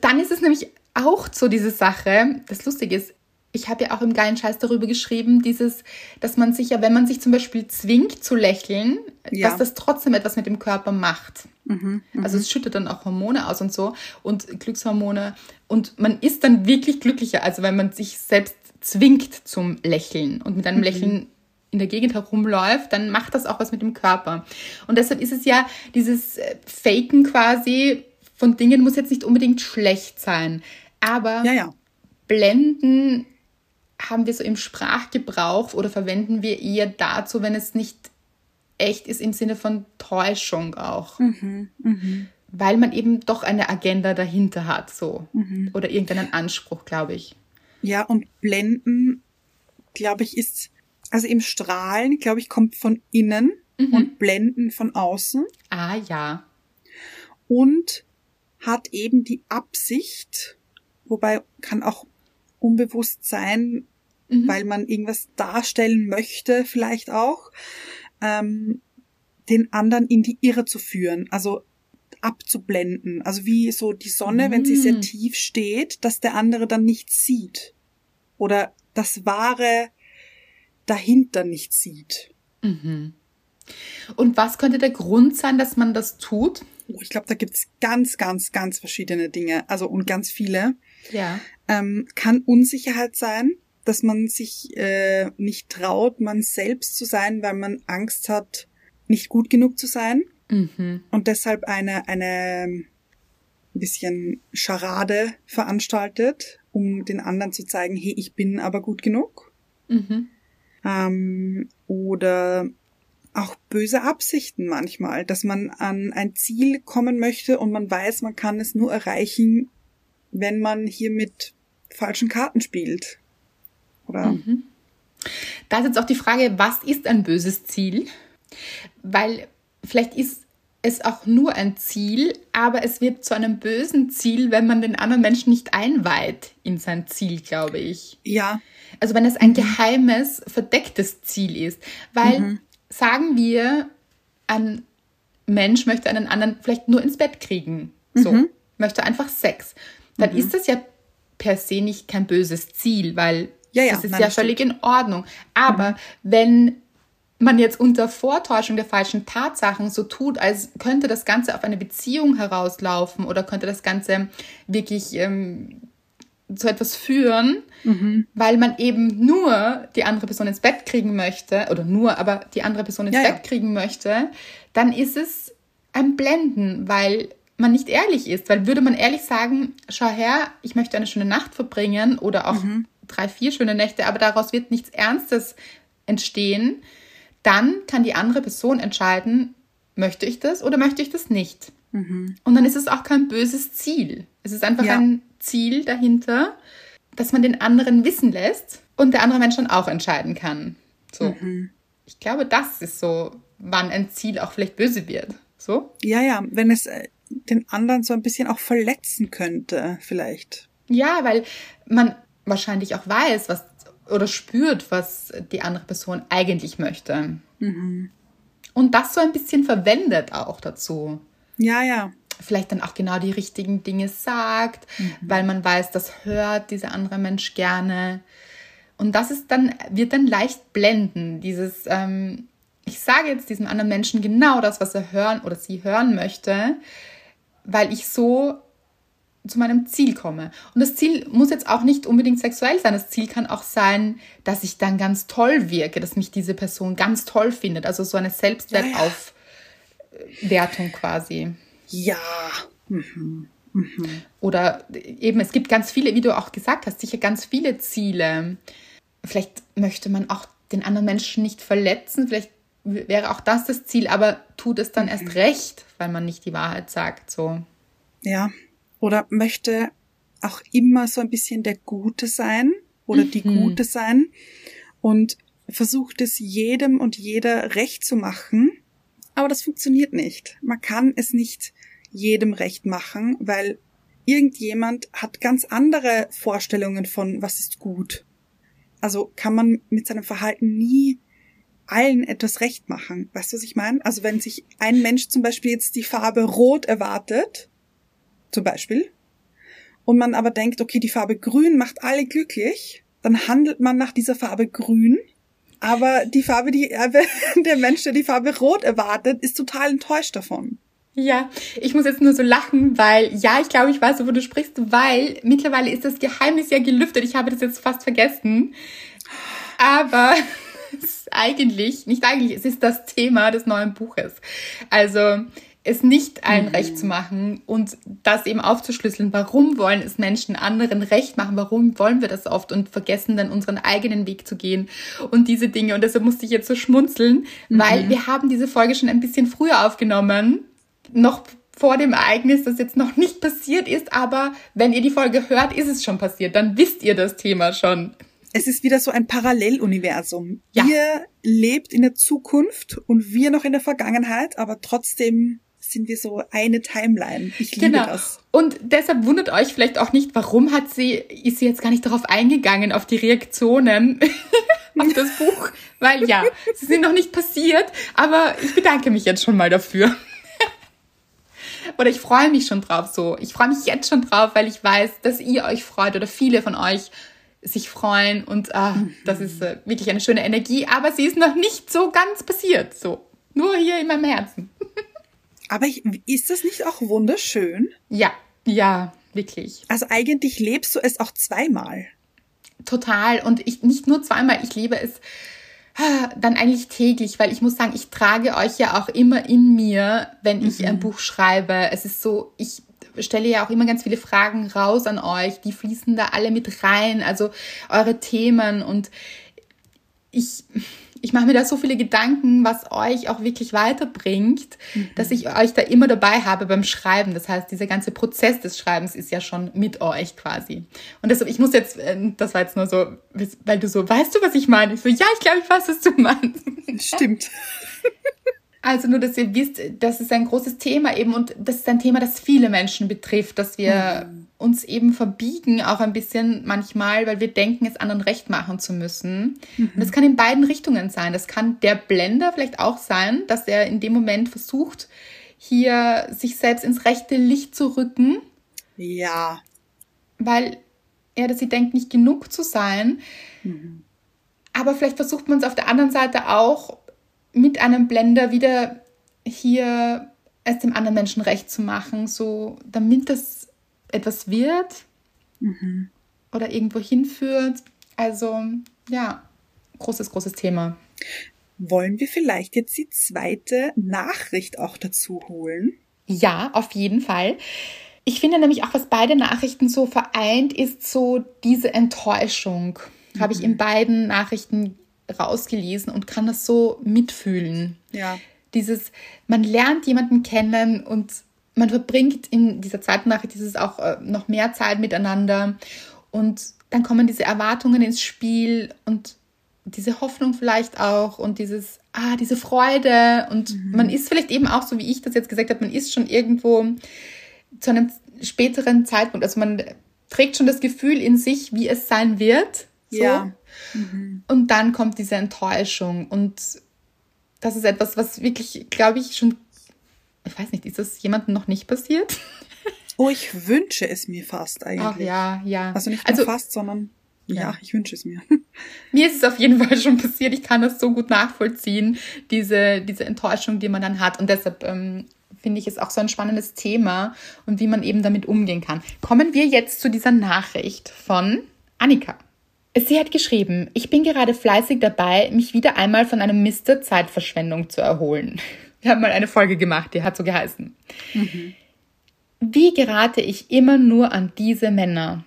Dann ist es nämlich auch so diese Sache, das Lustige ist, ich habe ja auch im geilen Scheiß darüber geschrieben, dieses, dass man sich ja, wenn man sich zum Beispiel zwingt zu lächeln, ja. dass das trotzdem etwas mit dem Körper macht. Mhm, mhm, also es schüttet dann auch Hormone aus und so und Glückshormone und man ist dann wirklich glücklicher, also wenn man sich selbst zwingt zum Lächeln und mit einem mhm. Lächeln in der Gegend herumläuft, dann macht das auch was mit dem Körper. Und deshalb ist es ja dieses äh, Faken quasi von Dingen muss jetzt nicht unbedingt schlecht sein. Aber ja, ja. Blenden haben wir so im Sprachgebrauch oder verwenden wir eher dazu, wenn es nicht echt ist im Sinne von Täuschung auch. Mhm, mh. Weil man eben doch eine Agenda dahinter hat, so. Mhm. Oder irgendeinen Anspruch, glaube ich. Ja, und Blenden, glaube ich, ist also im Strahlen, glaube ich, kommt von innen mhm. und Blenden von außen. Ah ja. Und hat eben die Absicht, wobei kann auch unbewusst sein, mhm. weil man irgendwas darstellen möchte, vielleicht auch, ähm, den anderen in die Irre zu führen, also abzublenden. Also wie so die Sonne, mhm. wenn sie sehr mm. tief steht, dass der andere dann nichts sieht. Oder das wahre dahinter nicht sieht. Mhm. Und was könnte der Grund sein, dass man das tut? Oh, ich glaube, da gibt's ganz, ganz, ganz verschiedene Dinge, also und ganz viele. Ja. Ähm, kann Unsicherheit sein, dass man sich äh, nicht traut, man selbst zu sein, weil man Angst hat, nicht gut genug zu sein. Mhm. Und deshalb eine, eine ein bisschen Scharade veranstaltet, um den anderen zu zeigen, hey, ich bin aber gut genug. Mhm. Ähm, oder auch böse Absichten manchmal, dass man an ein Ziel kommen möchte und man weiß, man kann es nur erreichen, wenn man hier mit falschen Karten spielt. Oder? Mhm. Da ist jetzt auch die Frage, was ist ein böses Ziel? Weil vielleicht ist es auch nur ein Ziel, aber es wird zu einem bösen Ziel, wenn man den anderen Menschen nicht einweiht in sein Ziel, glaube ich. Ja. Also wenn es ein geheimes, verdecktes Ziel ist. Weil, mhm. sagen wir, ein Mensch möchte einen anderen vielleicht nur ins Bett kriegen. So. Mhm. Möchte einfach Sex. Dann mhm. ist das ja per se nicht kein böses Ziel, weil ja, ja, das ist nein, ja völlig stimmt. in Ordnung. Aber mhm. wenn man jetzt unter Vortäuschung der falschen Tatsachen so tut, als könnte das Ganze auf eine Beziehung herauslaufen oder könnte das Ganze wirklich ähm, zu etwas führen, mhm. weil man eben nur die andere Person ins Bett kriegen möchte, oder nur, aber die andere Person ins ja, Bett ja. kriegen möchte, dann ist es ein Blenden, weil man nicht ehrlich ist. Weil würde man ehrlich sagen, schau her, ich möchte eine schöne Nacht verbringen oder auch mhm. drei, vier schöne Nächte, aber daraus wird nichts Ernstes entstehen, dann kann die andere Person entscheiden, möchte ich das oder möchte ich das nicht. Mhm. Und dann ist es auch kein böses Ziel. Es ist einfach ja. ein Ziel dahinter, dass man den anderen wissen lässt und der andere Mensch dann auch entscheiden kann. So. Mhm. Ich glaube, das ist so, wann ein Ziel auch vielleicht böse wird. So? Ja, ja, wenn es äh, den anderen so ein bisschen auch verletzen könnte, vielleicht. Ja, weil man wahrscheinlich auch weiß, was oder spürt, was die andere Person eigentlich möchte. Mhm. Und das so ein bisschen verwendet auch dazu. Ja, ja. Vielleicht dann auch genau die richtigen Dinge sagt, mhm. weil man weiß, das hört dieser andere Mensch gerne. Und das ist dann, wird dann leicht blenden, dieses, ähm, ich sage jetzt diesem anderen Menschen genau das, was er hören oder sie hören möchte, weil ich so zu meinem Ziel komme. Und das Ziel muss jetzt auch nicht unbedingt sexuell sein. Das Ziel kann auch sein, dass ich dann ganz toll wirke, dass mich diese Person ganz toll findet. Also so eine Selbstwertaufwertung quasi. Ja. Mhm. Mhm. Oder eben, es gibt ganz viele, wie du auch gesagt hast, sicher ganz viele Ziele. Vielleicht möchte man auch den anderen Menschen nicht verletzen. Vielleicht wäre auch das das Ziel, aber tut es dann mhm. erst recht, weil man nicht die Wahrheit sagt, so. Ja. Oder möchte auch immer so ein bisschen der Gute sein oder mhm. die Gute sein und versucht es jedem und jeder recht zu machen. Aber das funktioniert nicht. Man kann es nicht jedem recht machen, weil irgendjemand hat ganz andere Vorstellungen von, was ist gut. Also kann man mit seinem Verhalten nie allen etwas recht machen. Weißt du, was ich meine? Also wenn sich ein Mensch zum Beispiel jetzt die Farbe Rot erwartet, zum Beispiel, und man aber denkt, okay, die Farbe Grün macht alle glücklich, dann handelt man nach dieser Farbe Grün, aber die Farbe, die [LAUGHS] der Mensch, der die Farbe Rot erwartet, ist total enttäuscht davon. Ja, ich muss jetzt nur so lachen, weil, ja, ich glaube, ich weiß, wo du sprichst, weil mittlerweile ist das Geheimnis ja gelüftet. Ich habe das jetzt fast vergessen. Aber [LAUGHS] eigentlich, nicht eigentlich, es ist das Thema des neuen Buches. Also es nicht allen mhm. recht zu machen und das eben aufzuschlüsseln. Warum wollen es Menschen anderen recht machen? Warum wollen wir das oft und vergessen dann unseren eigenen Weg zu gehen und diese Dinge? Und deshalb musste ich jetzt so schmunzeln, mhm. weil wir haben diese Folge schon ein bisschen früher aufgenommen, noch vor dem Ereignis, das jetzt noch nicht passiert ist, aber wenn ihr die Folge hört, ist es schon passiert. Dann wisst ihr das Thema schon es ist wieder so ein Paralleluniversum. Ja. Ihr lebt in der Zukunft und wir noch in der Vergangenheit, aber trotzdem sind wir so eine Timeline. Ich liebe genau. das. Und deshalb wundert euch vielleicht auch nicht, warum hat sie, ist sie jetzt gar nicht darauf eingegangen, auf die Reaktionen [LAUGHS] auf das Buch. Weil ja, sie sind noch nicht passiert, aber ich bedanke mich jetzt schon mal dafür. [LAUGHS] oder ich freue mich schon drauf so. Ich freue mich jetzt schon drauf, weil ich weiß, dass ihr euch freut oder viele von euch sich freuen und ah, mhm. das ist äh, wirklich eine schöne Energie, aber sie ist noch nicht so ganz passiert. So. Nur hier in meinem Herzen. Aber ich, ist das nicht auch wunderschön? Ja, ja, wirklich. Also eigentlich lebst du es auch zweimal. Total. Und ich nicht nur zweimal, ich liebe es ah, dann eigentlich täglich, weil ich muss sagen, ich trage euch ja auch immer in mir, wenn ich mhm. ein Buch schreibe. Es ist so, ich stelle ja auch immer ganz viele Fragen raus an euch, die fließen da alle mit rein, also eure Themen und ich, ich mache mir da so viele Gedanken, was euch auch wirklich weiterbringt, mhm. dass ich euch da immer dabei habe beim Schreiben. Das heißt, dieser ganze Prozess des Schreibens ist ja schon mit euch quasi. Und deshalb, ich muss jetzt, äh, das war jetzt nur so, weil du so, weißt du, was ich meine? Ich so, ja, ich glaube, ich weiß, was du meinst. Stimmt. [LAUGHS] Also nur, dass ihr wisst, das ist ein großes Thema eben und das ist ein Thema, das viele Menschen betrifft, dass wir mhm. uns eben verbiegen, auch ein bisschen manchmal, weil wir denken, es anderen recht machen zu müssen. Mhm. Und das kann in beiden Richtungen sein. Das kann der Blender vielleicht auch sein, dass er in dem Moment versucht, hier sich selbst ins rechte Licht zu rücken. Ja. Weil er, dass sie denkt, nicht genug zu sein. Mhm. Aber vielleicht versucht man es auf der anderen Seite auch, mit einem Blender wieder hier es dem anderen Menschen recht zu machen, so damit das etwas wird mhm. oder irgendwo hinführt. Also ja, großes, großes Thema. Wollen wir vielleicht jetzt die zweite Nachricht auch dazu holen? Ja, auf jeden Fall. Ich finde nämlich auch, was beide Nachrichten so vereint, ist so diese Enttäuschung. Mhm. Habe ich in beiden Nachrichten rausgelesen und kann das so mitfühlen. Ja. Dieses, man lernt jemanden kennen und man verbringt in dieser zweiten Nachricht dieses auch äh, noch mehr Zeit miteinander und dann kommen diese Erwartungen ins Spiel und diese Hoffnung vielleicht auch und dieses, ah, diese Freude und mhm. man ist vielleicht eben auch, so wie ich das jetzt gesagt habe, man ist schon irgendwo zu einem späteren Zeitpunkt, also man trägt schon das Gefühl in sich, wie es sein wird. So. Ja. Mhm. Und dann kommt diese Enttäuschung. Und das ist etwas, was wirklich, glaube ich, schon, ich weiß nicht, ist das jemandem noch nicht passiert? [LAUGHS] Oh, ich wünsche es mir fast eigentlich. Ach ja, ja. Also nicht nur also, fast, sondern ja, ja, ich wünsche es mir. [LAUGHS] Mir ist es auf jeden Fall schon passiert. Ich kann das so gut nachvollziehen, diese, diese Enttäuschung, die man dann hat. Und deshalb ähm, finde ich es auch so ein spannendes Thema und wie man eben damit umgehen kann. Kommen wir jetzt zu dieser Nachricht von Annika. Sie hat geschrieben, ich bin gerade fleißig dabei, mich wieder einmal von einem Mister Zeitverschwendung zu erholen. [LAUGHS] Wir haben mal eine Folge gemacht, die hat so geheißen. Mhm. Wie gerate ich immer nur an diese Männer?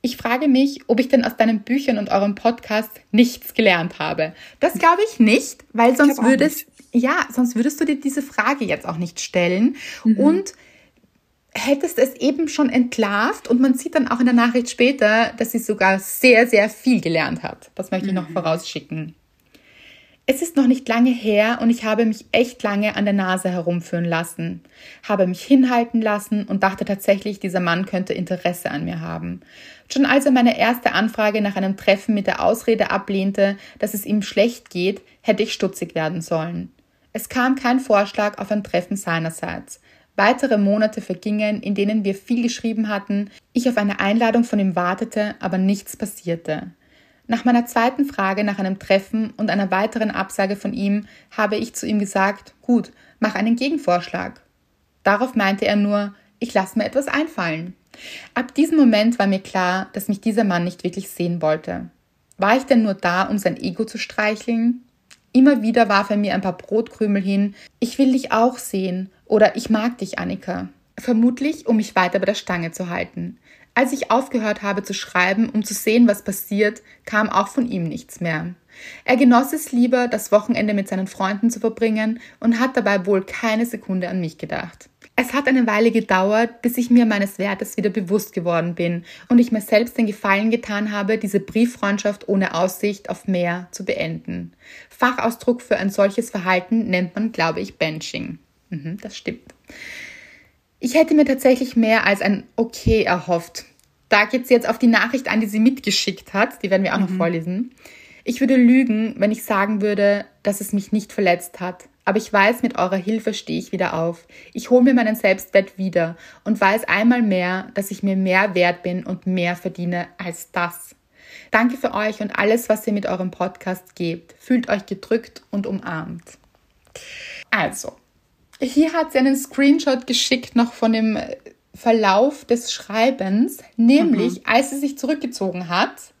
Ich frage mich, ob ich denn aus deinen Büchern und eurem Podcast nichts gelernt habe. Das glaube ich nicht, weil sonst würdest, ja, sonst würdest du dir diese Frage jetzt auch nicht stellen. Mhm. Und hättest es eben schon entlarvt und man sieht dann auch in der Nachricht später, dass sie sogar sehr, sehr viel gelernt hat. Das möchte ich noch mhm. vorausschicken. Es ist noch nicht lange her und ich habe mich echt lange an der Nase herumführen lassen, habe mich hinhalten lassen und dachte tatsächlich, dieser Mann könnte Interesse an mir haben. Schon als er meine erste Anfrage nach einem Treffen mit der Ausrede ablehnte, dass es ihm schlecht geht, hätte ich stutzig werden sollen. Es kam kein Vorschlag auf ein Treffen seinerseits. Weitere Monate vergingen, in denen wir viel geschrieben hatten, ich auf eine Einladung von ihm wartete, aber nichts passierte. Nach meiner zweiten Frage nach einem Treffen und einer weiteren Absage von ihm habe ich zu ihm gesagt, gut, mach einen Gegenvorschlag. Darauf meinte er nur, ich lasse mir etwas einfallen. Ab diesem Moment war mir klar, dass mich dieser Mann nicht wirklich sehen wollte. War ich denn nur da, um sein Ego zu streicheln? Immer wieder warf er mir ein paar Brotkrümel hin. Ich will dich auch sehen oder ich mag dich, Annika. Vermutlich, um mich weiter bei der Stange zu halten. Als ich aufgehört habe zu schreiben, um zu sehen, was passiert, kam auch von ihm nichts mehr. Er genoss es lieber, das Wochenende mit seinen Freunden zu verbringen und hat dabei wohl keine Sekunde an mich gedacht. Es hat eine Weile gedauert, bis ich mir meines Wertes wieder bewusst geworden bin und ich mir selbst den Gefallen getan habe, diese Brieffreundschaft ohne Aussicht auf mehr zu beenden. Fachausdruck für ein solches Verhalten nennt man, glaube ich, Benching. Mhm, das stimmt. Ich hätte mir tatsächlich mehr als ein Okay erhofft. Da geht sie jetzt auf die Nachricht an, die sie mitgeschickt hat. Die werden wir auch mhm. noch vorlesen. Ich würde lügen, wenn ich sagen würde, dass es mich nicht verletzt hat. Aber ich weiß, mit eurer Hilfe stehe ich wieder auf. Ich hole mir meinen Selbstwert wieder und weiß einmal mehr, dass ich mir mehr wert bin und mehr verdiene als das. Danke für euch und alles, was ihr mit eurem Podcast gebt. Fühlt euch gedrückt und umarmt. Also, hier hat sie einen Screenshot geschickt noch von dem Verlauf des Schreibens, nämlich mhm. als sie sich zurückgezogen hat,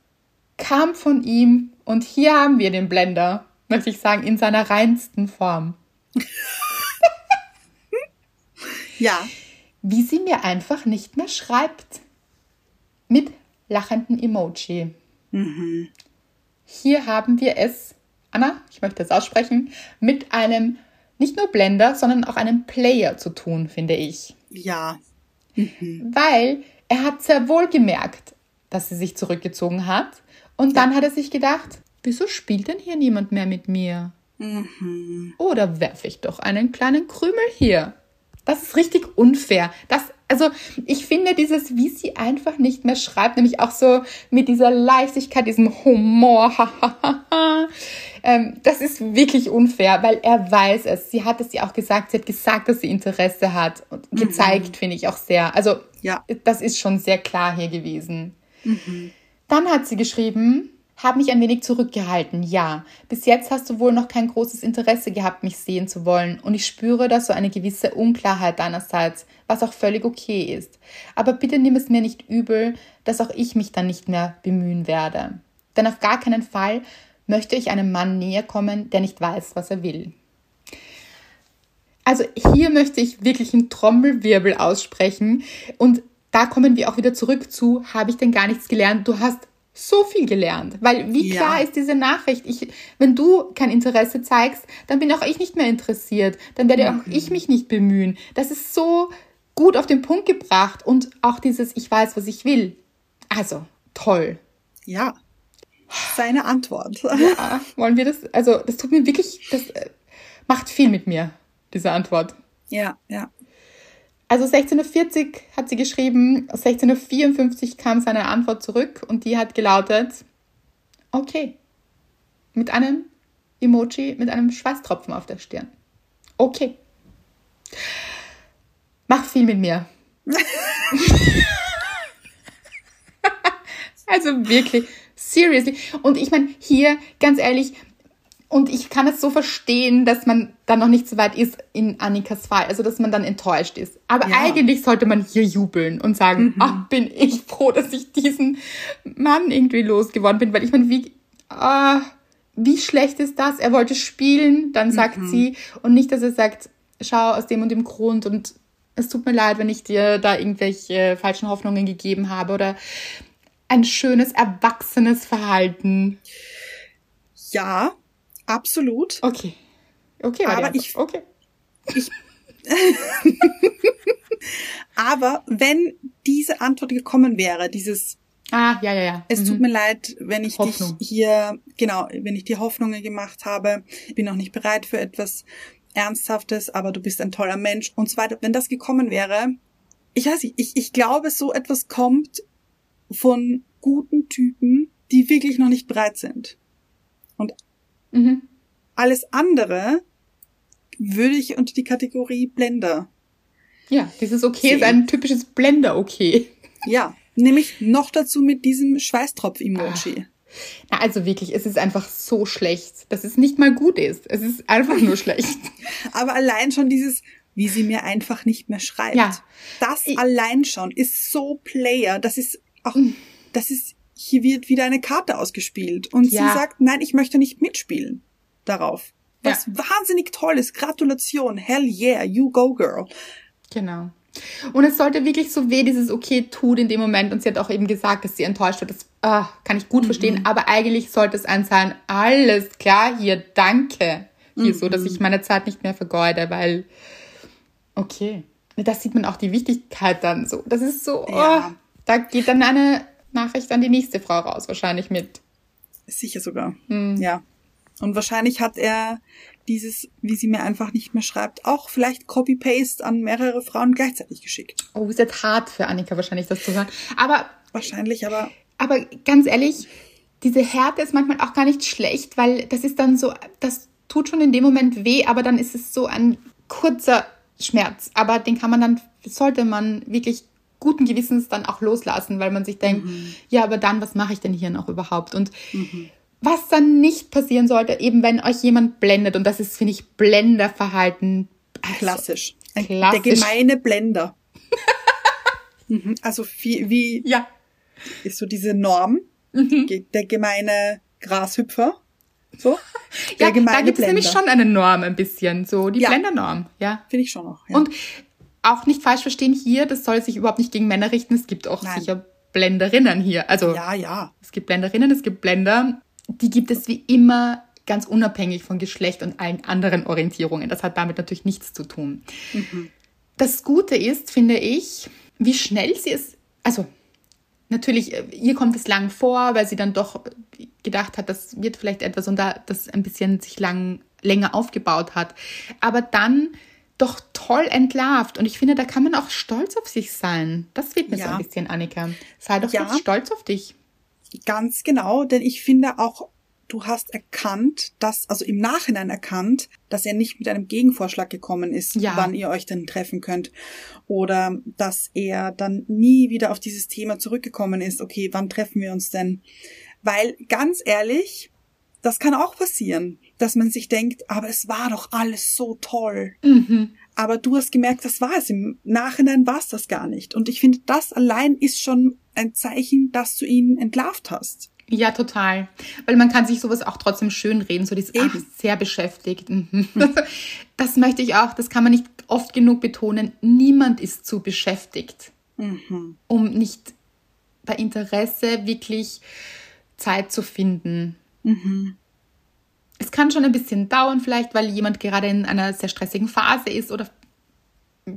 kam von ihm, und hier haben wir den Blender, möchte ich sagen, in seiner reinsten Form. [LAUGHS] ja. Wie sie mir einfach nicht mehr schreibt. Mit lachenden Emoji. Mhm. Hier haben wir es, Anna, ich möchte es aussprechen, mit einem nicht nur Blender, sondern auch einem Player zu tun, finde ich. Ja. Mhm. Weil er hat sehr wohl gemerkt, dass sie sich zurückgezogen hat. Und dann ja. hat er sich gedacht, wieso spielt denn hier niemand mehr mit mir? Mhm. Oder werfe ich doch einen kleinen Krümel hier? Das ist richtig unfair. Das, also ich finde dieses, wie sie einfach nicht mehr schreibt, nämlich auch so mit dieser Leichtigkeit, diesem Humor, [LAUGHS] ähm, das ist wirklich unfair, weil er weiß es. Sie hat es ja auch gesagt, sie hat gesagt, dass sie Interesse hat und mhm. gezeigt, finde ich auch sehr. Also ja. das ist schon sehr klar hier gewesen. Mhm. Dann hat sie geschrieben, habe mich ein wenig zurückgehalten, ja. Bis jetzt hast du wohl noch kein großes Interesse gehabt, mich sehen zu wollen, und ich spüre da so eine gewisse Unklarheit deinerseits, was auch völlig okay ist. Aber bitte nimm es mir nicht übel, dass auch ich mich dann nicht mehr bemühen werde. Denn auf gar keinen Fall möchte ich einem Mann näher kommen, der nicht weiß, was er will. Also hier möchte ich wirklich einen Trommelwirbel aussprechen und da kommen wir auch wieder zurück zu, habe ich denn gar nichts gelernt? Du hast so viel gelernt. Weil wie klar ja. ist diese Nachricht? Ich, wenn du kein Interesse zeigst, dann bin auch ich nicht mehr interessiert. Dann werde mhm. auch ich mich nicht bemühen. Das ist so gut auf den Punkt gebracht und auch dieses Ich weiß, was ich will. Also, toll. Ja. Seine Antwort. Ja, wollen wir das? Also, das tut mir wirklich, das äh, macht viel mit mir, diese Antwort. Ja, ja. Also 16.40 Uhr hat sie geschrieben, 16.54 Uhr kam seine Antwort zurück und die hat gelautet, okay. Mit einem Emoji, mit einem Schweißtropfen auf der Stirn. Okay. Mach viel mit mir. [LAUGHS] also wirklich, seriously. Und ich meine, hier, ganz ehrlich, und ich kann es so verstehen, dass man dann noch nicht so weit ist in Annikas Fall, also dass man dann enttäuscht ist. Aber ja. eigentlich sollte man hier jubeln und sagen, mhm. ach, bin ich froh, dass ich diesen Mann irgendwie losgeworden bin, weil ich meine, wie, ah, wie schlecht ist das? Er wollte spielen, dann sagt mhm. sie, und nicht, dass er sagt, schau aus dem und dem Grund und es tut mir leid, wenn ich dir da irgendwelche falschen Hoffnungen gegeben habe oder ein schönes, erwachsenes Verhalten. Ja, Absolut. Okay. Okay, aber ich, okay. Ich, [LAUGHS] aber wenn diese Antwort gekommen wäre, dieses Ah, ja, ja, ja. Es mhm. tut mir leid, wenn ich Hoffnung. dich hier, genau, wenn ich dir Hoffnungen gemacht habe, bin noch nicht bereit für etwas Ernsthaftes, aber du bist ein toller Mensch und so weiter. Wenn das gekommen wäre, ich weiß nicht, ich, ich glaube, so etwas kommt von guten Typen, die wirklich noch nicht bereit sind. Und Mhm. Alles andere würde ich unter die Kategorie Blender. Ja, dieses Okay sehen. ist ein typisches Blender-Okay. Ja, nämlich noch dazu mit diesem Schweißtropf-Emoji. Ah. Na, also wirklich, es ist einfach so schlecht, dass es nicht mal gut ist. Es ist einfach nur schlecht. [LAUGHS] Aber allein schon dieses, wie sie mir einfach nicht mehr schreibt. Ja. Das ich allein schon ist so Player. Das ist auch, mm. das ist hier wird wieder eine Karte ausgespielt. Und ja. sie sagt, nein, ich möchte nicht mitspielen darauf. Was ja. wahnsinnig toll ist. Gratulation. Hell yeah, you go, girl. Genau. Und es sollte wirklich so weh dieses Okay tut in dem Moment. Und sie hat auch eben gesagt, dass sie enttäuscht wird. Das ah, kann ich gut mhm. verstehen. Aber eigentlich sollte es ein sein, alles klar hier, danke. Hier mhm. so, dass ich meine Zeit nicht mehr vergeude, weil, okay. Das sieht man auch die Wichtigkeit dann so. Das ist so, ja. oh, da geht dann eine Nachricht an die nächste Frau raus, wahrscheinlich mit. Sicher sogar. Hm. Ja. Und wahrscheinlich hat er dieses, wie sie mir einfach nicht mehr schreibt, auch vielleicht Copy-Paste an mehrere Frauen gleichzeitig geschickt. Oh, ist jetzt hart für Annika wahrscheinlich, das zu hören. Aber. Wahrscheinlich, aber. Aber ganz ehrlich, diese Härte ist manchmal auch gar nicht schlecht, weil das ist dann so, das tut schon in dem Moment weh, aber dann ist es so ein kurzer Schmerz. Aber den kann man dann, sollte man wirklich guten Gewissens dann auch loslassen, weil man sich denkt, mhm. ja, aber dann, was mache ich denn hier noch überhaupt? Und mhm. was dann nicht passieren sollte, eben wenn euch jemand blendet, und das ist, finde ich, Blenderverhalten. Also, klassisch. klassisch. Der gemeine Blender. [LAUGHS] Mhm. also wie, wie ja. ist so diese Norm, mhm. der gemeine Grashüpfer. So? [LAUGHS] Ja, da gibt es nämlich schon eine Norm ein bisschen, so die ja. Blendernorm, ja. Finde ich schon auch. Ja. Und auch nicht falsch verstehen hier, das soll sich überhaupt nicht gegen Männer richten. Es gibt auch Nein. sicher Blenderinnen hier. Also ja, ja. Es gibt Blenderinnen, es gibt Blender. Die gibt es wie immer ganz unabhängig von Geschlecht und allen anderen Orientierungen. Das hat damit natürlich nichts zu tun. Mhm. Das Gute ist, finde ich, wie schnell sie es, also natürlich, äh, ihr kommt es lang vor, weil sie dann doch gedacht hat, das wird vielleicht etwas und da das ein bisschen sich lang, länger aufgebaut hat. Aber dann doch toll entlarvt. Und ich finde, da kann man auch stolz auf sich sein. Das fehlt mir ja. so ein bisschen, Annika. Sei doch ja. stolz auf dich. Ganz genau, denn ich finde auch, du hast erkannt, dass, also im Nachhinein erkannt, dass er nicht mit einem Gegenvorschlag gekommen ist, ja. wann ihr euch denn treffen könnt. Oder dass er dann nie wieder auf dieses Thema zurückgekommen ist, okay, wann treffen wir uns denn? Weil ganz ehrlich, das kann auch passieren, dass man sich denkt, aber es war doch alles so toll. Mhm. Aber du hast gemerkt, das war es. Im Nachhinein war es das gar nicht. Und ich finde, das allein ist schon ein Zeichen, dass du ihn entlarvt hast. Ja, total. Weil man kann sich sowas auch trotzdem schön reden, so dieses Eben. Ach, sehr beschäftigt. Mhm. Das, [LAUGHS] das, möchte ich auch, das kann man nicht oft genug betonen. Niemand ist zu beschäftigt, mhm. um nicht bei Interesse wirklich Zeit zu finden. Mhm. Es kann schon ein bisschen dauern, vielleicht, weil jemand gerade in einer sehr stressigen Phase ist oder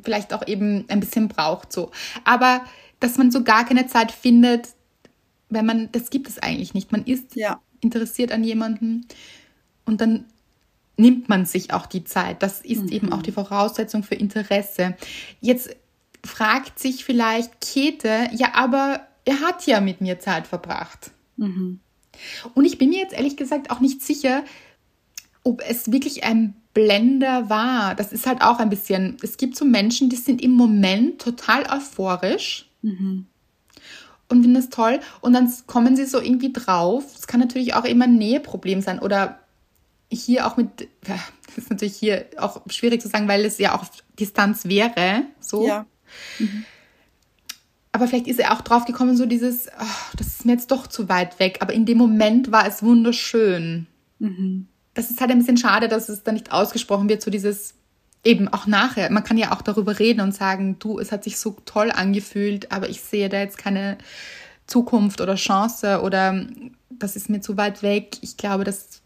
vielleicht auch eben ein bisschen braucht so. Aber dass man so gar keine Zeit findet, wenn man, das gibt es eigentlich nicht. Man ist ja. interessiert an jemanden und dann nimmt man sich auch die Zeit. Das ist mhm. eben auch die Voraussetzung für Interesse. Jetzt fragt sich vielleicht Käthe, ja, aber er hat ja mit mir Zeit verbracht. Mhm. Und ich bin mir jetzt ehrlich gesagt auch nicht sicher, ob es wirklich ein Blender war. Das ist halt auch ein bisschen, es gibt so Menschen, die sind im Moment total euphorisch. Mhm und finden das toll. Und dann kommen sie so irgendwie drauf. Es kann natürlich auch immer ein Näheproblem sein oder hier auch mit, [LAUGHS] das ist natürlich hier auch schwierig zu sagen, weil es ja auch Distanz wäre, so. Ja. Mhm. Aber vielleicht ist er auch drauf gekommen, so dieses, oh, das ist mir jetzt doch zu weit weg. Aber in dem Moment war es wunderschön. Mhm. Das ist halt ein bisschen schade, dass es dann nicht ausgesprochen wird, so dieses, eben auch nachher, man kann ja auch darüber reden und sagen, du, es hat sich so toll angefühlt, aber ich sehe da jetzt keine Zukunft oder Chance oder das ist mir zu weit weg. Ich glaube, dass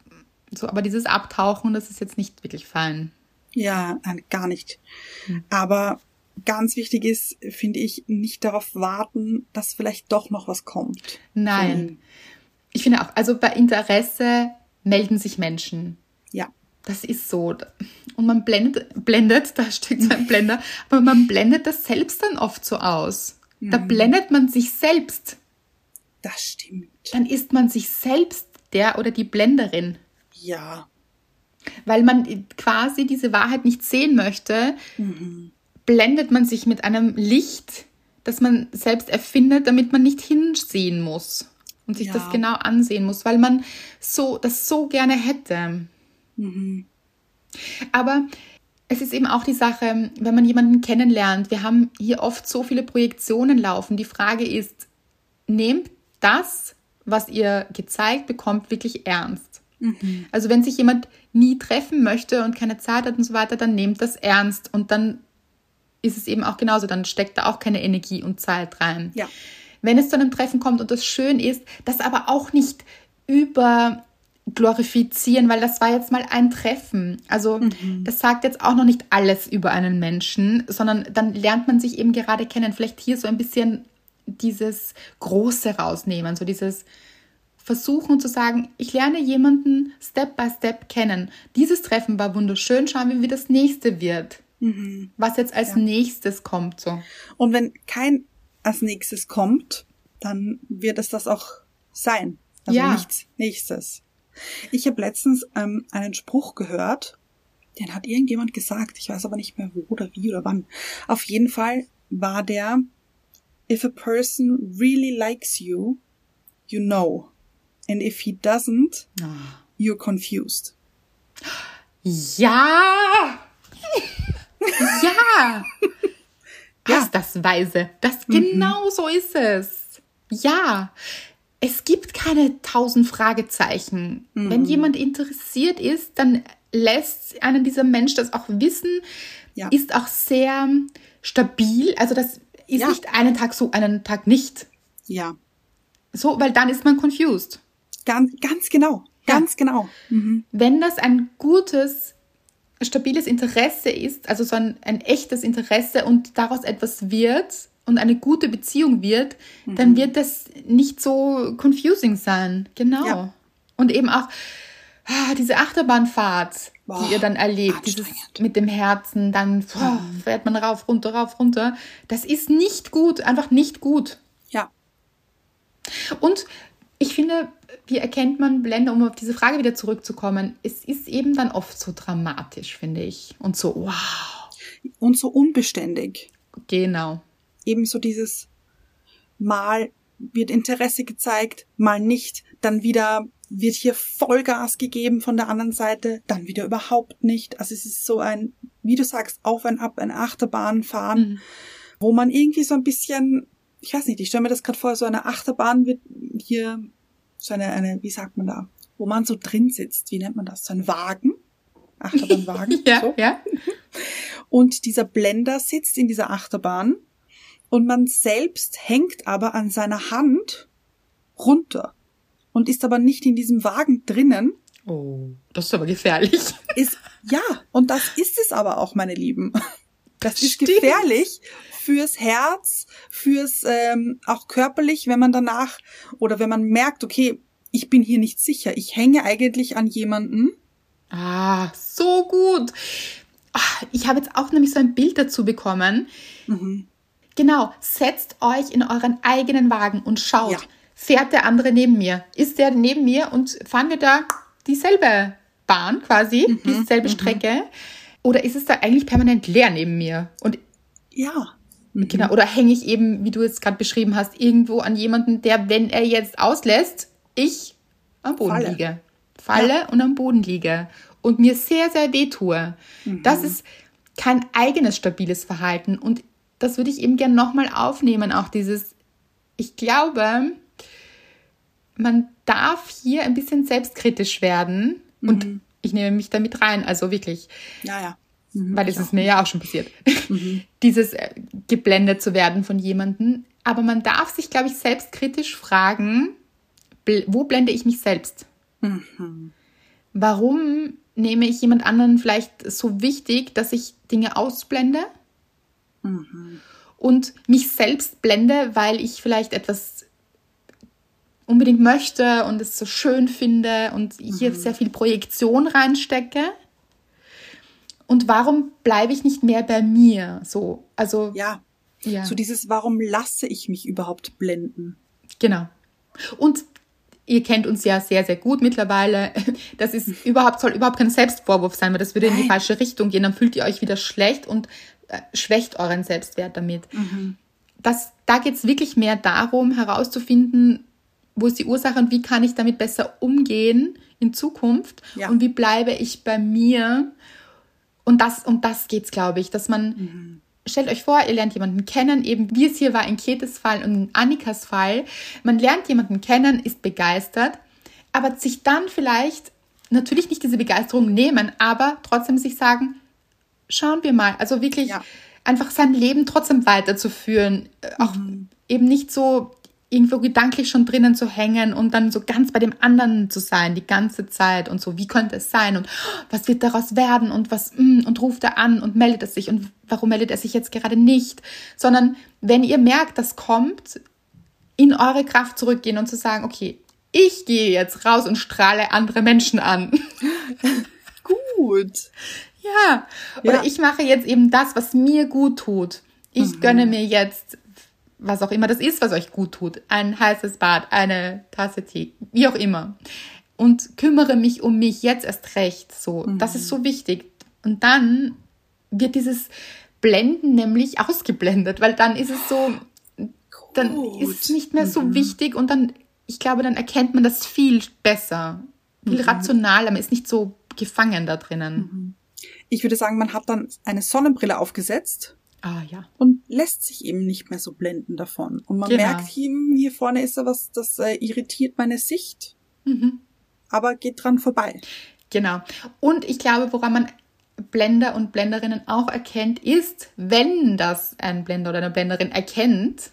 so, aber dieses Abtauchen, das ist jetzt nicht wirklich fein. Ja, gar nicht. Hm. Aber ganz wichtig ist, finde ich, nicht darauf warten, dass vielleicht doch noch was kommt. Nein. Ich finde auch, also bei Interesse melden sich Menschen. Ja. Das ist so. Und man blendet, blendet, da steckt so ein Blender, aber man blendet das selbst dann oft so aus. Da mhm. blendet man sich selbst. Das stimmt. Dann ist man sich selbst der oder die Blenderin. Ja. Weil man quasi diese Wahrheit nicht sehen möchte, mhm. Blendet man sich mit einem Licht, das man selbst erfindet, damit man nicht hinsehen muss und sich ja. das genau ansehen muss, weil man so das so gerne hätte. Mhm. Aber es ist eben auch die Sache, wenn man jemanden kennenlernt, wir haben hier oft so viele Projektionen laufen. Die Frage ist, nehmt das, was ihr gezeigt bekommt, wirklich ernst. Mhm. Also wenn sich jemand nie treffen möchte und keine Zeit hat und so weiter, dann nehmt das ernst und dann ist es eben auch genauso, dann steckt da auch keine Energie und Zeit rein. Ja. Wenn es zu einem Treffen kommt und das schön ist, das aber auch nicht über glorifizieren, weil das war jetzt mal ein Treffen. Also mhm. das sagt jetzt auch noch nicht alles über einen Menschen, sondern dann lernt man sich eben gerade kennen. Vielleicht hier so ein bisschen dieses Große rausnehmen, so dieses Versuchen zu sagen, ich lerne jemanden Step by Step kennen. Dieses Treffen war wunderschön, schauen wir, wie das nächste wird. Mhm. Was jetzt als ja. nächstes kommt. So. Und wenn kein als nächstes kommt, dann wird es das auch sein. Also ja. nichts nächstes. Ich habe letztens ähm, einen Spruch gehört, den hat irgendjemand gesagt, ich weiß aber nicht mehr wo oder wie oder wann. Auf jeden Fall war der If a person really likes you, you know. And if he doesn't, oh. you're confused. Ja! Ja! [LAUGHS] Ja. Ist das weise. Das mhm. genau so ist es. Ja. Es gibt keine tausend Fragezeichen. Mhm. Wenn jemand interessiert ist, dann lässt einen dieser Mensch das auch wissen, ja. ist auch sehr stabil. Also das ist ja. nicht einen Tag so, einen Tag nicht. Ja. So, weil dann ist man confused. Ganz, ganz genau. Ganz ja. genau. Mhm. Wenn das ein gutes, stabiles Interesse ist, also so ein, ein echtes Interesse und daraus etwas wird und eine gute Beziehung wird, mhm. dann wird das nicht so confusing sein. Genau. Ja. Und eben auch ah, diese Achterbahnfahrt, Boah, die ihr dann erlebt, dieses mit dem Herzen, dann boah, fährt man rauf, runter, rauf, runter. Das ist nicht gut, einfach nicht gut. Ja. Und ich finde, wie erkennt man Blende, um auf diese Frage wieder zurückzukommen? Es ist eben dann oft so dramatisch, finde ich. Und so, wow. Und so unbeständig. Genau. Ebenso dieses Mal wird Interesse gezeigt, mal nicht, dann wieder wird hier Vollgas gegeben von der anderen Seite, dann wieder überhaupt nicht. Also es ist so ein, wie du sagst, auf ein Ab, ein Achterbahn fahren, mhm. wo man irgendwie so ein bisschen, ich weiß nicht, ich stelle mir das gerade vor, so eine Achterbahn wird hier, so eine, eine, wie sagt man da, wo man so drin sitzt, wie nennt man das? So ein Wagen? Achterbahnwagen. [LAUGHS] ja, so. ja. [LAUGHS] Und dieser Blender sitzt in dieser Achterbahn und man selbst hängt aber an seiner Hand runter und ist aber nicht in diesem Wagen drinnen. Oh, das ist aber gefährlich. Ist, ja, und das ist es aber auch, meine Lieben. Das, das ist stimmt. gefährlich fürs Herz, fürs ähm, auch körperlich, wenn man danach oder wenn man merkt, okay, ich bin hier nicht sicher, ich hänge eigentlich an jemanden. Ah, so gut. Ach, ich habe jetzt auch nämlich so ein Bild dazu bekommen. Mhm. Genau, setzt euch in euren eigenen Wagen und schaut, ja fährt der andere neben mir? Ist der neben mir und fahren wir da dieselbe Bahn quasi, mhm, dieselbe mhm. Strecke? Oder ist es da eigentlich permanent leer neben mir? Und ja. Mhm. Genau, oder hänge ich eben, wie du es gerade beschrieben hast, irgendwo an jemanden, der, wenn er jetzt auslässt, ich am Boden Falle. liege. Falle ja. und am Boden liege und mir sehr, sehr weh tue. Mhm. Das ist kein eigenes stabiles Verhalten. Und das würde ich eben gern nochmal aufnehmen, auch dieses, ich glaube, man darf hier ein bisschen selbstkritisch werden mhm. und ich nehme mich damit rein, also wirklich. Ja, ja. Mhm, weil es ist mir ja auch schon passiert. Mhm. [LAUGHS] Dieses äh, geblendet zu werden von jemandem. Aber man darf sich, glaube ich, selbstkritisch fragen, wo blende ich mich selbst? Mhm. Warum nehme ich jemand anderen vielleicht so wichtig, dass ich Dinge ausblende? Mhm. Und mich selbst blende, weil ich vielleicht etwas unbedingt möchte und es so schön finde und hier mhm. sehr viel Projektion reinstecke. Und warum bleibe ich nicht mehr bei mir? So, also. Ja. ja. So dieses, warum lasse ich mich überhaupt blenden? Genau. Und ihr kennt uns ja sehr, sehr gut mittlerweile. [LAUGHS] Das ist überhaupt, soll überhaupt kein Selbstvorwurf sein, weil das würde in die falsche Richtung gehen. Dann fühlt ihr euch wieder schlecht und äh, schwächt euren Selbstwert damit. Mhm. Das, da geht es wirklich mehr darum, herauszufinden, wo ist die Ursache und wie kann ich damit besser umgehen in Zukunft ja. und wie bleibe ich bei mir. Und das, um das geht's, glaube ich, dass man, mhm. stellt euch vor, ihr lernt jemanden kennen, eben wie es hier war in Ketes Fall und in Annikas Fall. Man lernt jemanden kennen, ist begeistert, aber sich dann vielleicht natürlich nicht diese Begeisterung nehmen, aber trotzdem sich sagen, schauen wir mal, also wirklich ja. einfach sein Leben trotzdem weiterzuführen, auch mhm. eben nicht so irgendwo gedanklich schon drinnen zu hängen und dann so ganz bei dem anderen zu sein, die ganze Zeit und so, wie könnte es sein und was wird daraus werden und was, mm, und ruft er an und meldet er sich und warum meldet er sich jetzt gerade nicht, sondern wenn ihr merkt, das kommt, in eure Kraft zurückgehen und zu sagen, okay, ich gehe jetzt raus und strahle andere Menschen an. [LAUGHS] Gut. Ja. Oder ja. ich mache jetzt eben das, was mir gut tut. Ich mhm. gönne mir jetzt was auch immer das ist, was euch gut tut. Ein heißes Bad, eine Tasse Tee, wie auch immer. Und kümmere mich um mich jetzt erst recht. So, mhm. das ist so wichtig. Und dann wird dieses Blenden nämlich ausgeblendet, weil dann ist es so, dann ist es nicht mehr so mhm. wichtig und dann ich glaube, dann erkennt man das viel besser, viel mhm. rationaler, man ist nicht so gefangen da drinnen. Mhm. Ich würde sagen, man hat dann eine Sonnenbrille aufgesetzt. Ah, ja. Und lässt sich eben nicht mehr so blenden davon. Und man genau. merkt, hier, hier vorne ist da was, das äh, irritiert meine Sicht. Mhm. Aber geht dran vorbei. Genau. Und ich glaube, woran man Blender und Blenderinnen auch erkennt, ist, wenn das ein Blender oder eine Blenderin erkennt,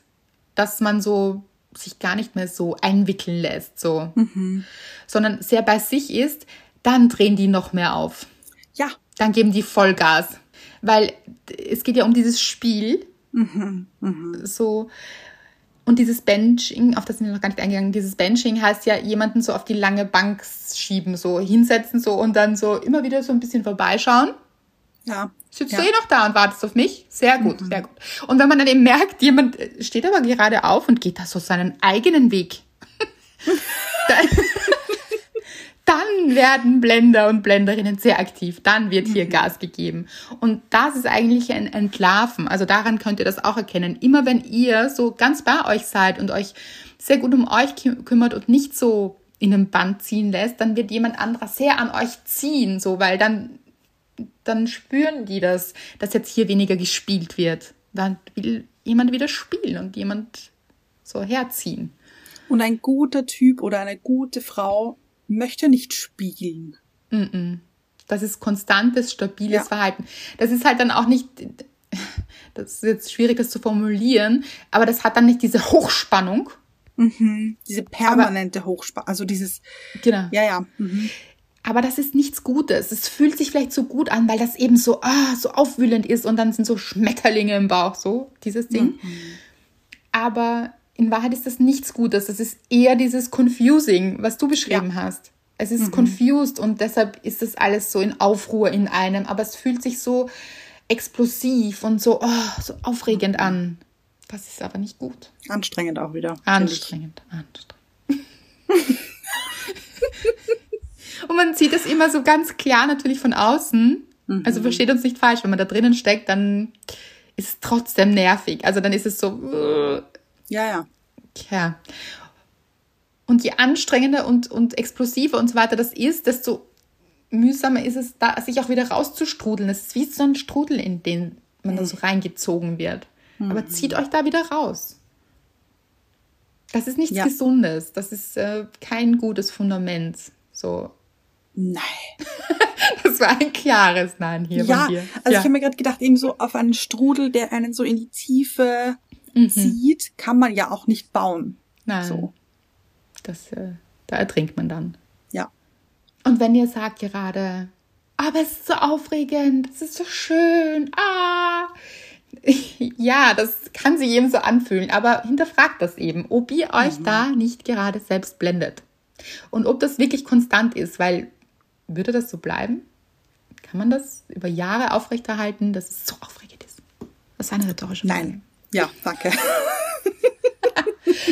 dass man so sich gar nicht mehr so einwickeln lässt, so, mhm. sondern sehr bei sich ist, dann drehen die noch mehr auf. Ja. Dann geben die Vollgas. Weil es geht ja um dieses Spiel. Mhm. Mhm. So. Und dieses Benching, auf das sind wir noch gar nicht eingegangen, dieses Benching heißt ja, jemanden so auf die lange Bank schieben, so hinsetzen, so und dann so immer wieder so ein bisschen vorbeischauen. Ja. Sitzt ja. du eh noch da und wartest auf mich? Sehr gut, mhm. sehr gut. Und wenn man dann eben merkt, jemand steht aber gerade auf und geht da so seinen eigenen Weg. [LAUGHS] dann, dann werden Blender und Blenderinnen sehr aktiv. Dann wird hier mhm. Gas gegeben. Und das ist eigentlich ein Entlarven. Also daran könnt ihr das auch erkennen. Immer wenn ihr so ganz bei euch seid und euch sehr gut um euch kümmert und nicht so in einem Band ziehen lässt, dann wird jemand anderer sehr an euch ziehen, so, weil dann dann spüren die das, dass jetzt hier weniger gespielt wird. Dann will jemand wieder spielen und jemand so herziehen. Und ein guter Typ oder eine gute Frau möchte nicht spielen. Das ist konstantes, stabiles ja. Verhalten. Das ist halt dann auch nicht, [LAUGHS] das ist jetzt schwierig, das zu formulieren, aber das hat dann nicht diese Hochspannung. Mhm. Diese permanente Hochspannung, also dieses. Genau. Ja, ja. Mhm. Aber das ist nichts Gutes. Es fühlt sich vielleicht so gut an, weil das eben so, ah, so aufwühlend ist und dann sind so Schmetterlinge im Bauch, so dieses Ding. Mhm. Aber in Wahrheit ist das nichts Gutes. Das ist eher dieses Confusing, was du beschrieben ja. hast. Es ist mhm. confused und deshalb ist das alles so in Aufruhr in einem. Aber es fühlt sich so explosiv und so, oh, so aufregend mhm. an. Das ist aber nicht gut. Anstrengend auch wieder. Anstrengend, anstrengend. [LAUGHS] Und man sieht es immer so ganz klar natürlich von außen. Mhm. Also versteht uns nicht falsch, wenn man da drinnen steckt, dann ist es trotzdem nervig. Also dann ist es so. Ja, ja. Ja. Und je anstrengender und, und explosiver und so weiter das ist, desto mühsamer ist es, da sich auch wieder rauszustrudeln. Es ist wie so ein Strudel, in den man mhm. da so reingezogen wird. Mhm. Aber zieht euch da wieder raus. Das ist nichts ja. Gesundes. Das ist äh, kein gutes Fundament. So Nein. [LAUGHS] Das war ein klares Nein hier ja, von dir. Also ja. ich habe mir gerade gedacht, eben so auf einen Strudel, der einen so in die Tiefe mhm. zieht, kann man ja auch nicht bauen. Nein. So. Das, äh, da ertrinkt man dann. Ja. Und wenn ihr sagt gerade, aber es ist so aufregend, es ist so schön, ah, [LAUGHS] ja, das kann sich eben so anfühlen, aber hinterfragt das eben, ob ihr euch mhm. da nicht gerade selbst blendet. Und ob das wirklich konstant ist, weil würde das so bleiben? Kann man das über Jahre aufrechterhalten, dass es so aufregend ist? Das ist eine rhetorische Frage. Nein. Ja, danke. [LAUGHS]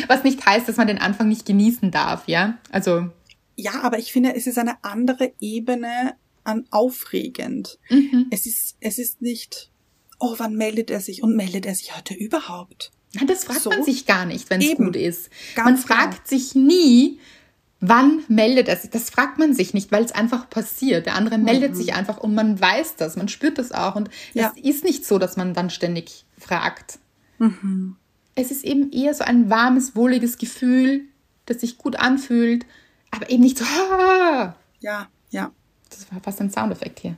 Was nicht heißt, dass man den Anfang nicht genießen darf, ja? Also. Ja, aber ich finde, es ist eine andere Ebene an aufregend. Mhm. Es ist, es ist nicht, oh, wann meldet er sich und meldet er sich heute überhaupt? Nein, das fragt so? man sich gar nicht, wenn es gut ist. Ganz man fragt genau. sich nie, Wann meldet er sich? Das fragt man sich nicht, weil es einfach passiert. Der andere meldet mhm. sich einfach und man weiß das, man spürt das auch. Und ja. es ist nicht so, dass man dann ständig fragt. Mhm. Es ist eben eher so ein warmes, wohliges Gefühl, das sich gut anfühlt, aber eben nicht so. Ah! [LAUGHS] Ja, ja. Das war fast ein Soundeffekt hier.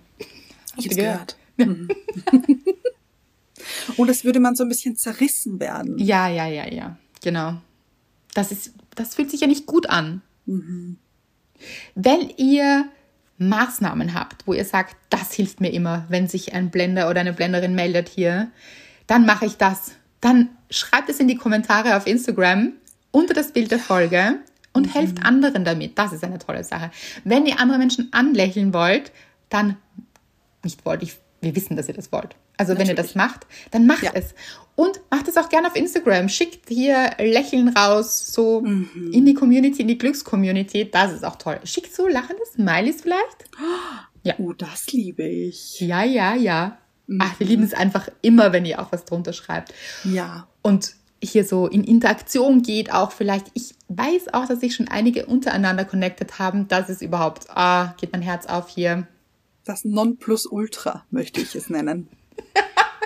Hast ich gehört. gehört. Mhm. [LAUGHS] und es würde man so ein bisschen zerrissen werden. Ja, ja, ja, ja. Genau. Das ist, das fühlt sich ja nicht gut an. Mhm. Wenn ihr Maßnahmen habt, wo ihr sagt, das hilft mir immer, wenn sich ein Blender oder eine Blenderin meldet hier, dann mache ich das. Dann schreibt es in die Kommentare auf Instagram unter das Bild der Folge und mhm. helft anderen damit. Das ist eine tolle Sache. Wenn ihr andere Menschen anlächeln wollt, dann nicht wollt, ich, wir wissen, dass ihr das wollt. Also Natürlich. wenn ihr das macht, dann macht ja. es. Und macht es auch gerne auf Instagram. Schickt hier Lächeln raus, so mhm. in die Community, in die Glückscommunity. Das ist auch toll. Schickt so lachende Smileys vielleicht. Ja. Oh, das liebe ich. Ja, ja, ja. Mhm. Ach, wir lieben es einfach immer, wenn ihr auch was drunter schreibt. Ja. Und hier so in Interaktion geht, auch vielleicht. Ich weiß auch, dass sich schon einige untereinander connected haben. Das ist überhaupt, ah, geht mein Herz auf hier. Das Nonplusultra möchte ich es nennen.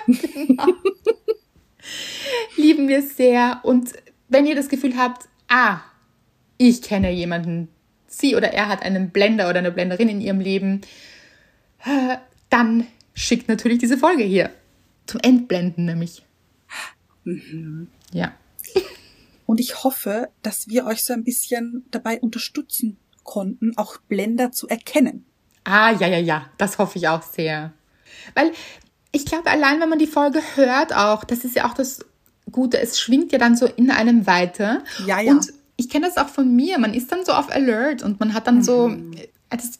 genau. [LAUGHS] Lieben wir sehr. Und wenn ihr das Gefühl habt, ah, ich kenne jemanden, sie oder er hat einen Blender oder eine Blenderin in ihrem Leben, äh, dann schickt natürlich diese Folge hier. Zum Entblenden nämlich. Mhm. Ja. Und ich hoffe, dass wir euch so ein bisschen dabei unterstützen konnten, auch Blender zu erkennen. Ah, ja, ja, ja, das hoffe ich auch sehr. Weil ich glaube, allein wenn man die Folge hört auch, das ist ja auch das Gute, es schwingt ja dann so in einem weiter. Ja, ja. Und ich kenne das auch von mir, man ist dann so auf Alert und man hat dann mhm. so, das,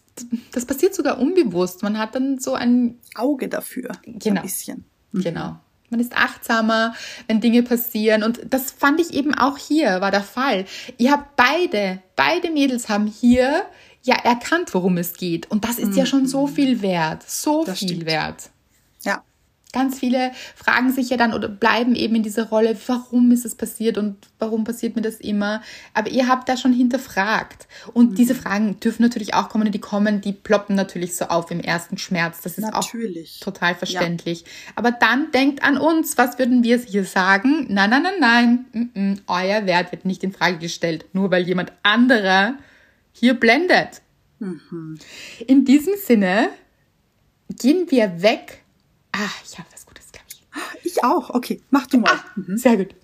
das passiert sogar unbewusst, man hat dann so ein Auge dafür. Genau. Ein bisschen. Mhm. Genau. Man ist achtsamer, wenn Dinge passieren. Und das fand ich eben auch hier, war der Fall. Ihr habt beide, beide Mädels haben hier ja erkannt, worum es geht. Und das ist mhm. ja schon so mhm. viel wert. So das viel stimmt. wert. Ganz viele fragen sich ja dann oder bleiben eben in dieser Rolle, warum ist es passiert und warum passiert mir das immer? Aber ihr habt da schon hinterfragt. Und mhm. diese Fragen dürfen natürlich auch kommen, die kommen, die ploppen natürlich so auf im ersten Schmerz. Das ist natürlich. auch total verständlich. Ja. Aber dann denkt an uns, was würden wir hier sagen? Nein, nein, nein, nein. Mm -mm. Euer Wert wird nicht in Frage gestellt, nur weil jemand anderer hier blendet. Mhm. In diesem Sinne gehen wir weg Ah, ich habe was Gutes, glaube ich. Ich auch. Okay, mach du mal. Ah, mhm. Sehr gut.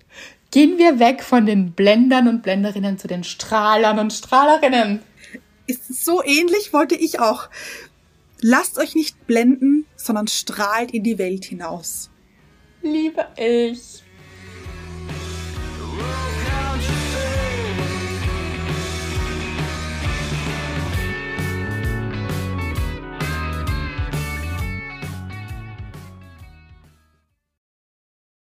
Gehen wir weg von den Blendern und Blenderinnen zu den Strahlern und Strahlerinnen. Ist so ähnlich, wollte ich auch. Lasst euch nicht blenden, sondern strahlt in die Welt hinaus. Liebe ich.